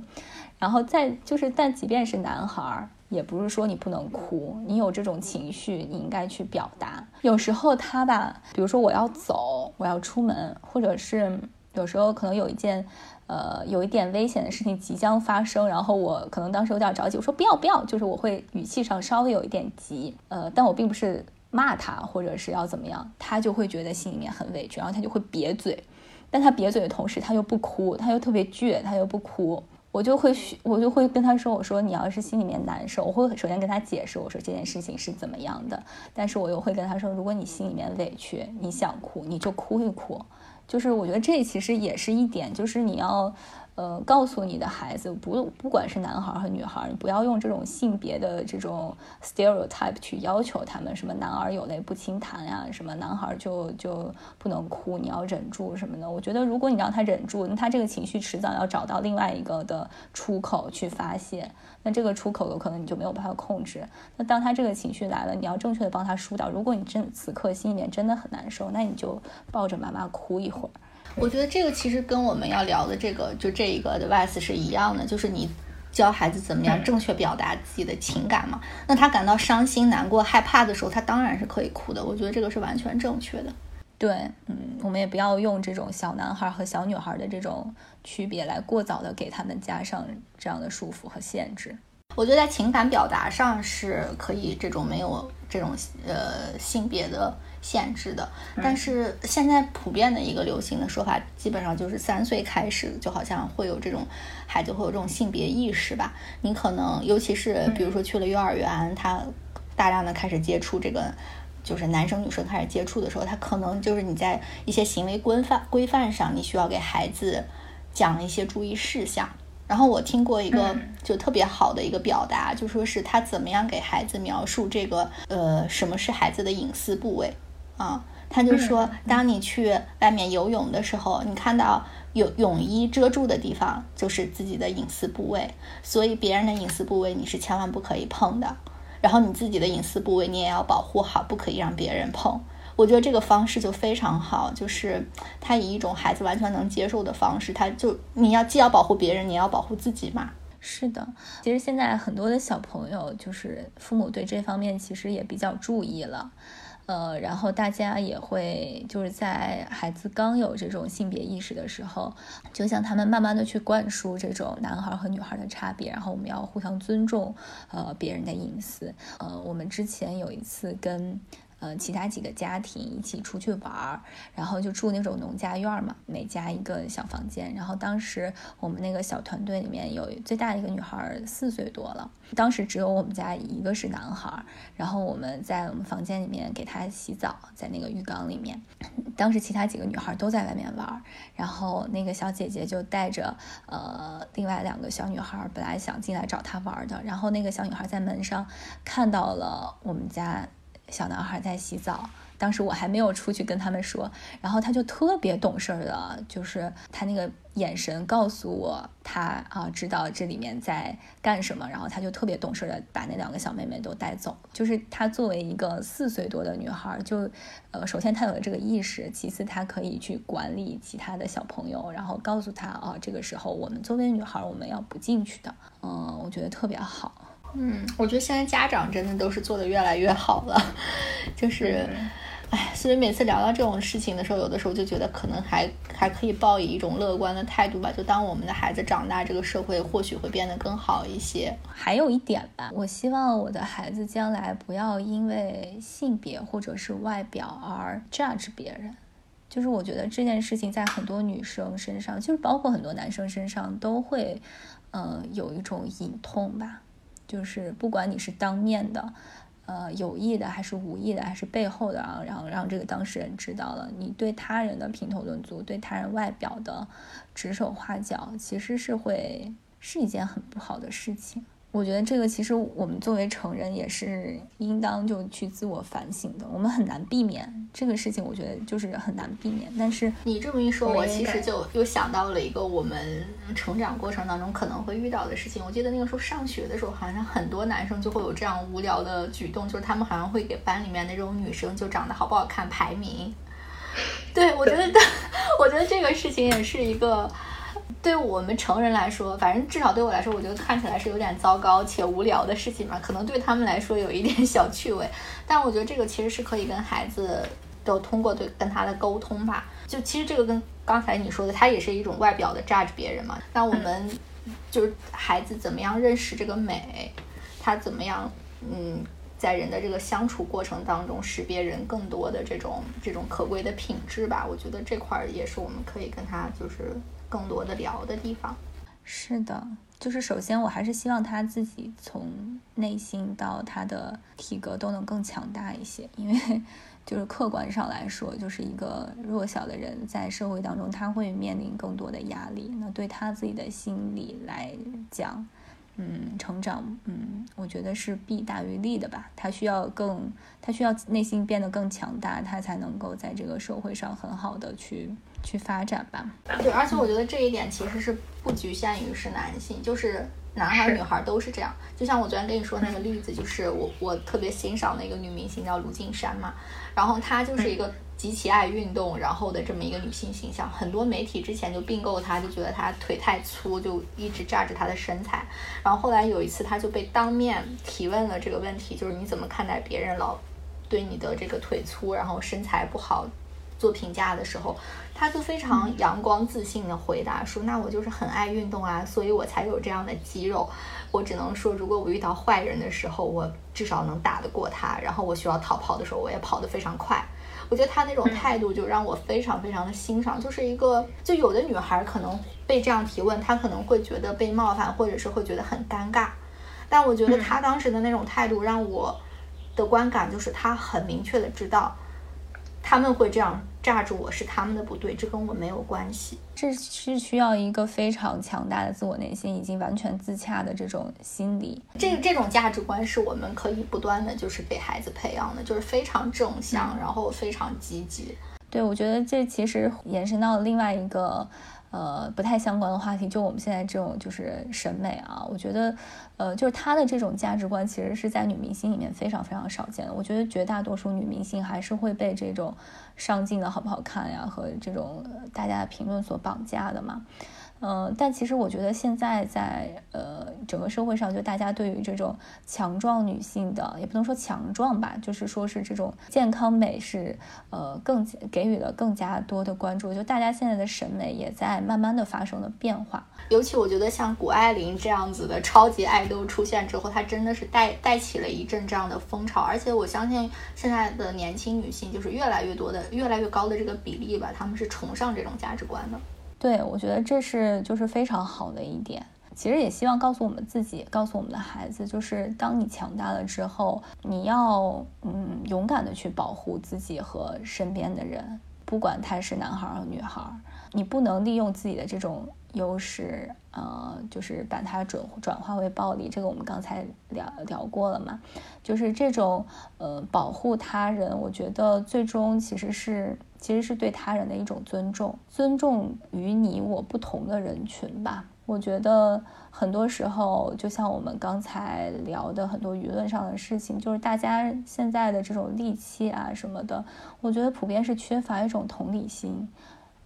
然后再就是，但即便是男孩儿。也不是说你不能哭，你有这种情绪，你应该去表达。有时候他吧，比如说我要走，我要出门，或者是有时候可能有一件，呃，有一点危险的事情即将发生，然后我可能当时有点着急，我说不要不要，就是我会语气上稍微有一点急，呃，但我并不是骂他或者是要怎么样，他就会觉得心里面很委屈，然后他就会瘪嘴，但他瘪嘴的同时他又不哭，他又特别倔，他又不哭。我就会，我就会跟他说：“我说你要是心里面难受，我会首先跟他解释，我说这件事情是怎么样的。但是我又会跟他说，如果你心里面委屈，你想哭，你就哭一哭。就是我觉得这其实也是一点，就是你要。”呃，告诉你的孩子，不不管是男孩和女孩，你不要用这种性别的这种 stereotype 去要求他们，什么男儿有泪不轻弹呀，什么男孩就就不能哭，你要忍住什么的。我觉得，如果你让他忍住，那他这个情绪迟早要找到另外一个的出口去发泄，那这个出口有可能你就没有办法控制。那当他这个情绪来了，你要正确的帮他疏导。如果你真此刻心里面真的很难受，那你就抱着妈妈哭一会儿。
我觉得这个其实跟我们要聊的这个就这一个的 advice 是一样的，就是你教孩子怎么样正确表达自己的情感嘛。那他感到伤心、难过、害怕的时候，他当然是可以哭的。我觉得这个是完全正确的。
对，嗯，我们也不要用这种小男孩和小女孩的这种区别来过早的给他们加上这样的束缚和限制。
我觉得在情感表达上是可以这种没有这种呃性别的。限制的，但是现在普遍的一个流行的说法，基本上就是三岁开始，就好像会有这种孩子会有这种性别意识吧。你可能尤其是比如说去了幼儿园，他大量的开始接触这个，就是男生女生开始接触的时候，他可能就是你在一些行为规范规范上，你需要给孩子讲一些注意事项。然后我听过一个就特别好的一个表达，就说是他怎么样给孩子描述这个呃什么是孩子的隐私部位。啊，他就说，当你去外面游泳的时候，你看到有泳衣遮住的地方就是自己的隐私部位，所以别人的隐私部位你是千万不可以碰的。然后你自己的隐私部位你也要保护好，不可以让别人碰。我觉得这个方式就非常好，就是他以一种孩子完全能接受的方式，他就你要既要保护别人，你要保护自己嘛。
是的，其实现在很多的小朋友就是父母对这方面其实也比较注意了。呃，然后大家也会就是在孩子刚有这种性别意识的时候，就像他们慢慢的去灌输这种男孩和女孩的差别，然后我们要互相尊重，呃，别人的隐私。呃，我们之前有一次跟呃，其他几个家庭一起出去玩儿，然后就住那种农家院嘛，每家一个小房间。然后当时我们那个小团队里面有最大的一个女孩四岁多了，当时只有我们家一个是男孩，然后我们在我们房间里面给她洗澡，在那个浴缸里面。当时其他几个女孩都在外面玩，然后那个小姐姐就带着呃另外两个小女孩，本来想进来找她玩的，然后那个小女孩在门上看到了我们家。小男孩在洗澡，当时我还没有出去跟他们说，然后他就特别懂事儿的，就是他那个眼神告诉我，他啊知道这里面在干什么，然后他就特别懂事的把那两个小妹妹都带走。就是他作为一个四岁多的女孩，就呃首先她有了这个意识，其次她可以去管理其他的小朋友，然后告诉他啊这个时候我们作为女孩我们要不进去的，嗯，我觉得特别好。
嗯，我觉得现在家长真的都是做的越来越好了，就是，哎，所以每次聊到这种事情的时候，有的时候就觉得可能还还可以抱以一种乐观的态度吧。就当我们的孩子长大，这个社会或许会变得更好一些。
还有一点吧，我希望我的孩子将来不要因为性别或者是外表而 judge 别人。就是我觉得这件事情在很多女生身上，就是包括很多男生身上，都会，呃，有一种隐痛吧。就是不管你是当面的，呃，有意的还是无意的，还是背后的啊，然后让这个当事人知道了，你对他人的评头论足，对他人外表的指手画脚，其实是会是一件很不好的事情。我觉得这个其实我们作为成人也是应当就去自我反省的。我们很难避免这个事情，我觉得就是很难避免。但是
你这么一说，我其实就又想到了一个我们成长过程当中可能会遇到的事情。我记得那个时候上学的时候，好像很多男生就会有这样无聊的举动，就是他们好像会给班里面那种女生就长得好不好看排名。对我觉得，我觉得这个事情也是一个。对我们成人来说，反正至少对我来说，我觉得看起来是有点糟糕且无聊的事情嘛。可能对他们来说有一点 小趣味，但我觉得这个其实是可以跟孩子都通过对跟他的沟通吧。就其实这个跟刚才你说的，他也是一种外表的 judge 别人嘛。那我们就是孩子怎么样认识这个美，他怎么样嗯，在人的这个相处过程当中识别人更多的这种这种可贵的品质吧。我觉得这块儿也是我们可以跟他就是。更多的聊的地方，
是的，就是首先我还是希望他自己从内心到他的体格都能更强大一些，因为 就是客观上来说，就是一个弱小的人在社会当中他会面临更多的压力，那对他自己的心理来讲。嗯，成长，嗯，我觉得是弊大于利的吧。他需要更，他需要内心变得更强大，他才能够在这个社会上很好的去去发展吧。
对，而且我觉得这一点其实是不局限于是男性，就是男孩女孩都是这样。就像我昨天跟你说那个例子，就是我我特别欣赏的一个女明星叫卢靖姗嘛，然后她就是一个。极其爱运动，然后的这么一个女性形象，很多媒体之前就并购她，就觉得她腿太粗，就一直榨着她的身材。然后后来有一次，她就被当面提问了这个问题，就是你怎么看待别人老对你的这个腿粗，然后身材不好做评价的时候，她就非常阳光自信的回答说：“那我就是很爱运动啊，所以我才有这样的肌肉。我只能说，如果我遇到坏人的时候，我至少能打得过他。然后我需要逃跑的时候，我也跑得非常快。”我觉得她那种态度就让我非常非常的欣赏，就是一个，就有的女孩可能被这样提问，她可能会觉得被冒犯，或者是会觉得很尴尬，但我觉得她当时的那种态度让我的观感就是她很明确的知道。他们会这样炸住我是他们的不对，这跟我没有关系。
这是需要一个非常强大的自我内心，已经完全自洽的这种心理。
这这种价值观是我们可以不断的就是给孩子培养的，就是非常正向，然后非常积极。
对，我觉得这其实延伸到另外一个。呃，不太相关的话题，就我们现在这种就是审美啊，我觉得，呃，就是她的这种价值观，其实是在女明星里面非常非常少见的。我觉得绝大多数女明星还是会被这种上镜的好不好看呀和这种大家的评论所绑架的嘛。嗯，但其实我觉得现在在呃整个社会上，就大家对于这种强壮女性的，也不能说强壮吧，就是说是这种健康美是呃更给予了更加多的关注。就大家现在的审美也在慢慢的发生了变化。
尤其我觉得像谷爱凌这样子的超级爱豆出现之后，她真的是带带起了一阵这样的风潮。而且我相信现在的年轻女性，就是越来越多的、越来越高的这个比例吧，她们是崇尚这种价值观的。
对，我觉得这是就是非常好的一点。其实也希望告诉我们自己，告诉我们的孩子，就是当你强大了之后，你要嗯勇敢的去保护自己和身边的人，不管他是男孩儿和女孩儿，你不能利用自己的这种优势，呃，就是把它转转化为暴力。这个我们刚才聊聊过了嘛，就是这种呃保护他人，我觉得最终其实是。其实是对他人的一种尊重，尊重与你我不同的人群吧。我觉得很多时候，就像我们刚才聊的很多舆论上的事情，就是大家现在的这种戾气啊什么的，我觉得普遍是缺乏一种同理心。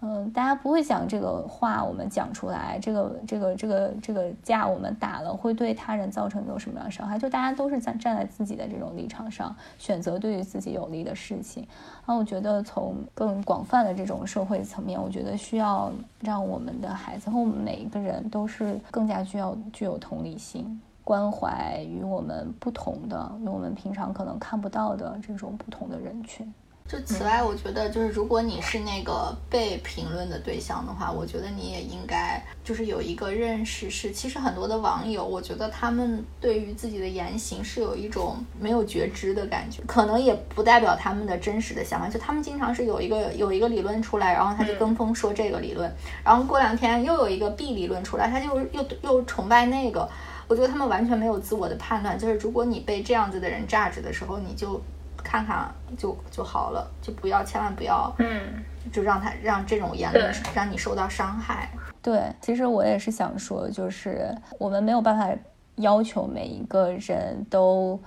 嗯，大家不会讲这个话，我们讲出来，这个这个这个这个架我们打了，会对他人造成有什么样的伤害？就大家都是在站在自己的这种立场上，选择对于自己有利的事情。然后我觉得从更广泛的这种社会层面，我觉得需要让我们的孩子和我们每一个人都是更加具有具有同理心，关怀与我们不同的，与我们平常可能看不到的这种不同的人群。
就此外，我觉得就是如果你是那个被评论的对象的话，我觉得你也应该就是有一个认识，是其实很多的网友，我觉得他们对于自己的言行是有一种没有觉知的感觉，可能也不代表他们的真实的想法。就他们经常是有一个有一个理论出来，然后他就跟风说这个理论，然后过两天又有一个 B 理论出来，他就又又崇拜那个。我觉得他们完全没有自我的判断，就是如果你被这样子的人榨汁的时候，你就。看看就就好了，就不要，千万不要，
嗯，
就让他让这种言论让你受到伤害。
对，其实我也是想说，就是我们没有办法要求每一个人都。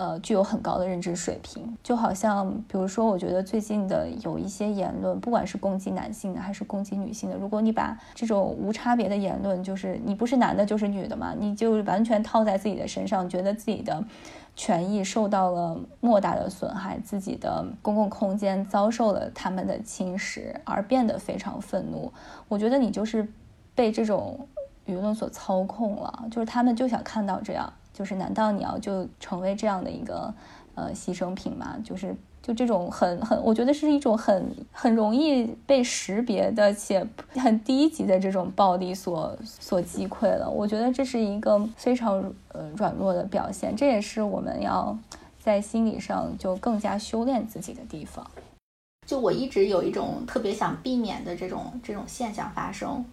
呃，具有很高的认知水平，就好像，比如说，我觉得最近的有一些言论，不管是攻击男性的还是攻击女性的，如果你把这种无差别的言论，就是你不是男的，就是女的嘛，你就完全套在自己的身上，觉得自己的权益受到了莫大的损害，自己的公共空间遭受了他们的侵蚀，而变得非常愤怒，我觉得你就是被这种舆论所操控了，就是他们就想看到这样。就是，难道你要就成为这样的一个呃牺牲品吗？就是就这种很很，我觉得是一种很很容易被识别的且很低级的这种暴力所所击溃了。我觉得这是一个非常呃软弱的表现，这也是我们要在心理上就更加修炼自己的地方。
就我一直有一种特别想避免的这种这种现象发生。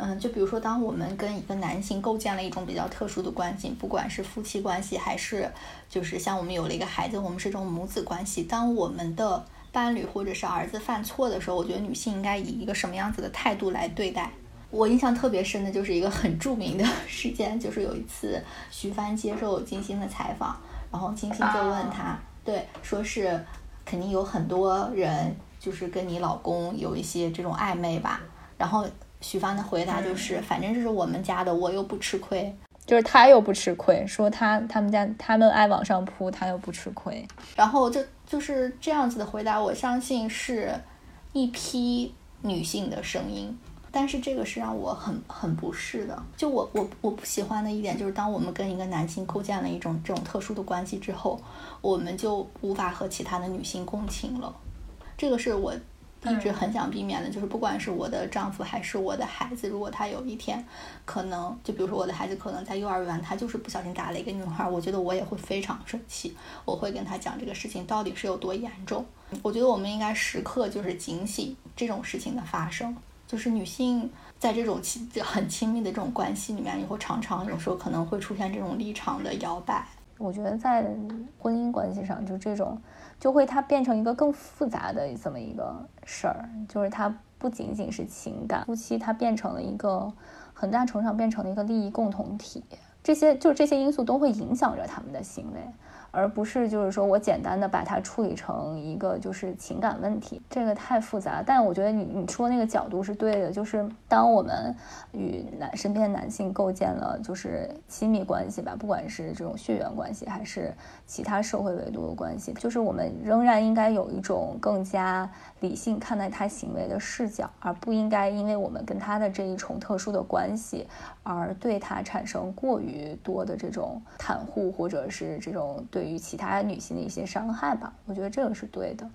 嗯，就比如说，当我们跟一个男性构建了一种比较特殊的关系，不管是夫妻关系，还是就是像我们有了一个孩子，我们是这种母子关系。当我们的伴侣或者是儿子犯错的时候，我觉得女性应该以一个什么样子的态度来对待？我印象特别深的就是一个很著名的 事件，就是有一次徐帆接受金星的采访，然后金星就问他，对，说是肯定有很多人就是跟你老公有一些这种暧昧吧，然后。徐帆的回答就是：反正这是我们家的，我又不吃亏，
就是他又不吃亏，说他他们家他们爱往上扑，他又不吃亏。
然后就就是这样子的回答，我相信是一批女性的声音，但是这个是让我很很不适的。就我我我不喜欢的一点就是，当我们跟一个男性构建了一种这种特殊的关系之后，我们就无法和其他的女性共情了。这个是我。一直很想避免的，就是不管是我的丈夫还是我的孩子，如果他有一天，可能就比如说我的孩子可能在幼儿园，他就是不小心打了一个女孩，我觉得我也会非常生气，我会跟他讲这个事情到底是有多严重。我觉得我们应该时刻就是警醒这种事情的发生，就是女性在这种亲很亲密的这种关系里面，以后常常有时候可能会出现这种立场的摇摆。
我觉得在婚姻关系上，就这种。就会它变成一个更复杂的这么一个事儿，就是它不仅仅是情感，夫妻它变成了一个很大程度上变成了一个利益共同体，这些就是这些因素都会影响着他们的行为，而不是就是说我简单的把它处理成一个就是情感问题，这个太复杂。但我觉得你你说那个角度是对的，就是当我们与男身边的男性构建了就是亲密关系吧，不管是这种血缘关系还是其他社会维度的关系，就是我们仍然应该有一种更加理性看待他行为的视角，而不应该因为我们跟他的这一重特殊的关系而对他产生过于多的这种袒护或者是这种。对于其他女性的一些伤害吧，我觉得这个是对的。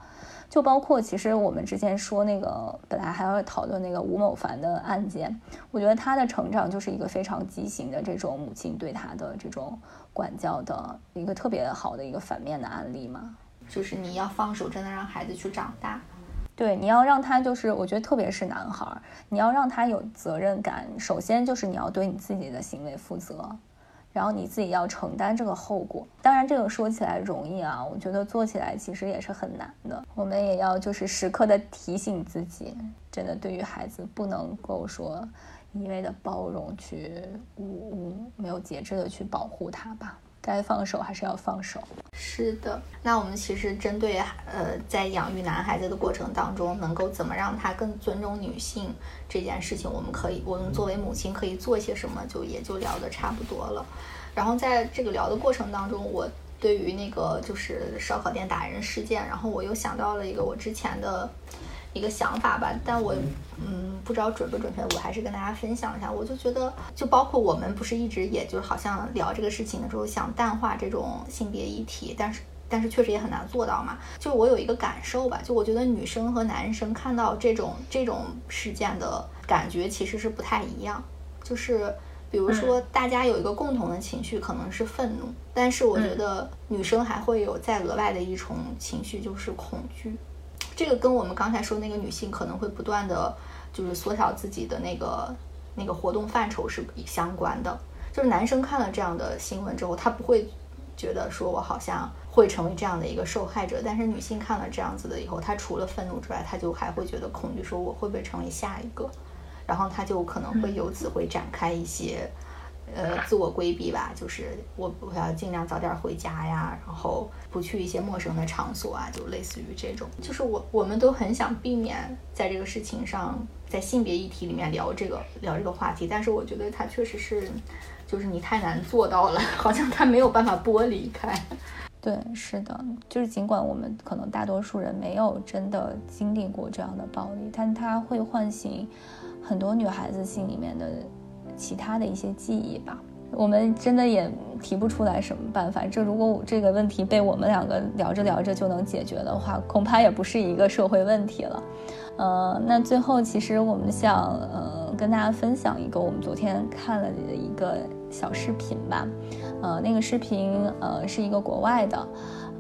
就包括其实我们之前说那个，本来还要讨论那个吴某凡的案件，我觉得他的成长就是一个非常畸形的这种母亲对他的这种管教的一个特别好的一个反面的案例嘛。
就是你要放手，真的让孩子去长大。
对，你要让他就是，我觉得特别是男孩，你要让他有责任感。首先就是你要对你自己的行为负责。然后你自己要承担这个后果，当然这个说起来容易啊，我觉得做起来其实也是很难的。我们也要就是时刻的提醒自己，真的对于孩子不能够说一味的包容，去无无没有节制的去保护他吧。该放手还是要放手。
是的，那我们其实针对呃，在养育男孩子的过程当中，能够怎么让他更尊重女性这件事情，我们可以，我们作为母亲可以做些什么，就也就聊得差不多了。然后在这个聊的过程当中，我对于那个就是烧烤店打人事件，然后我又想到了一个我之前的。一个想法吧，但我嗯不知道准不准确，我还是跟大家分享一下。我就觉得，就包括我们不是一直也就好像聊这个事情的时候想淡化这种性别议题，但是但是确实也很难做到嘛。就我有一个感受吧，就我觉得女生和男生看到这种这种事件的感觉其实是不太一样。就是比如说大家有一个共同的情绪可能是愤怒，但是我觉得女生还会有再额外的一重情绪就是恐惧。这个跟我们刚才说那个女性可能会不断的，就是缩小自己的那个那个活动范畴是相关的。就是男生看了这样的新闻之后，他不会觉得说我好像会成为这样的一个受害者，但是女性看了这样子的以后，她除了愤怒之外，她就还会觉得恐惧，说我会不会成为下一个，然后她就可能会由此会展开一些。呃，自我规避吧，就是我我要尽量早点回家呀，然后不去一些陌生的场所啊，就类似于这种。就是我我们都很想避免在这个事情上，在性别议题里面聊这个聊这个话题，但是我觉得它确实是，就是你太难做到了，好像它没有办法剥离开。
对，是的，就是尽管我们可能大多数人没有真的经历过这样的暴力，但它会唤醒很多女孩子心里面的。其他的一些记忆吧，我们真的也提不出来什么办法。这如果这个问题被我们两个聊着聊着就能解决的话，恐怕也不是一个社会问题了。呃，那最后其实我们想呃跟大家分享一个我们昨天看了的一个小视频吧。呃，那个视频呃是一个国外的。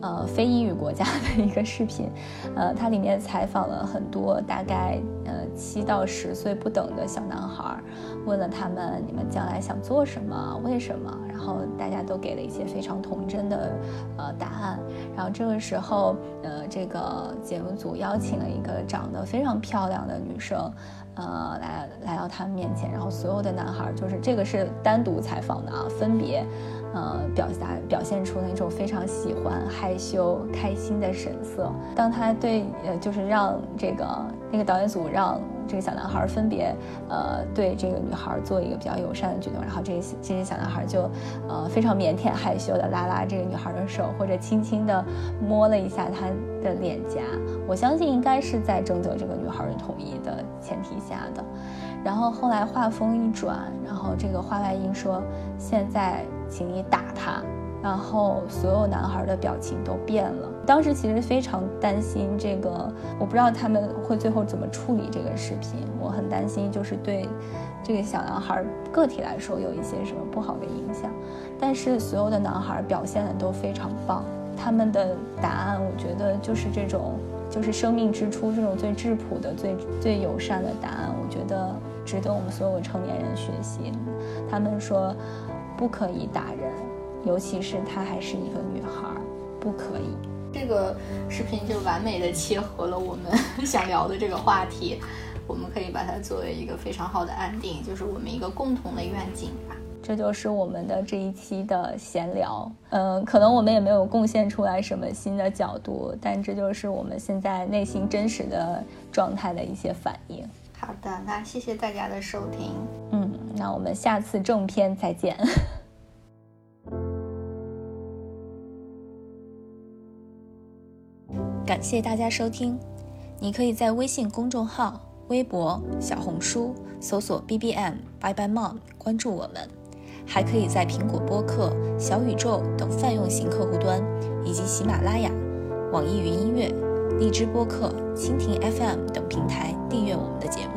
呃，非英语国家的一个视频，呃，它里面采访了很多大概呃七到十岁不等的小男孩，问了他们你们将来想做什么，为什么，然后大家都给了一些非常童真的呃答案。然后这个时候，呃，这个节目组邀请了一个长得非常漂亮的女生，呃，来来到他们面前，然后所有的男孩就是这个是单独采访的啊，分别。呃，表达表现出那种非常喜欢、害羞、开心的神色。当他对呃，就是让这个那个导演组让这个小男孩分别呃对这个女孩做一个比较友善的举动，然后这些这些小男孩就呃非常腼腆害羞的拉拉这个女孩的手，或者轻轻的摸了一下她的脸颊。我相信应该是在征得这个女孩的同意的前提下的。然后后来话锋一转，然后这个话外音说：“现在。”请你打他，然后所有男孩的表情都变了。当时其实非常担心这个，我不知道他们会最后怎么处理这个视频。我很担心，就是对这个小男孩个体来说有一些什么不好的影响。但是所有的男孩表现的都非常棒，他们的答案我觉得就是这种，就是生命之初这种最质朴的、最最友善的答案。我觉得值得我们所有成年人学习。他们说。不可以打人，尤其是她还是一个女孩，不可以。
这个视频就完美的切合了我们 想聊的这个话题，我们可以把它作为一个非常好的安定，就是我们一个共同的愿景吧。
这就是我们的这一期的闲聊。嗯，可能我们也没有贡献出来什么新的角度，但这就是我们现在内心真实的状态的一些反应。
好的，那谢谢大家的收听。
嗯，那我们下次正片再见。感谢大家收听，你可以在微信公众号、微博、小红书搜索 “bbm bye bye mom” 关注我们，还可以在苹果播客、小宇宙等泛用型客户端，以及喜马拉雅、网易云音乐、荔枝播客、蜻蜓 FM 等平台订阅我们的节目。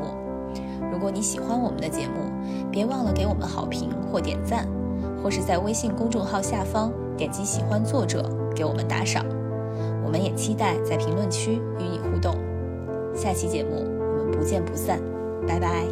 如果你喜欢我们的节目，别忘了给我们好评或点赞，或是在微信公众号下方点击喜欢作者给我们打赏。我们也期待在评论区与你互动。下期节目我们不见不散，拜拜。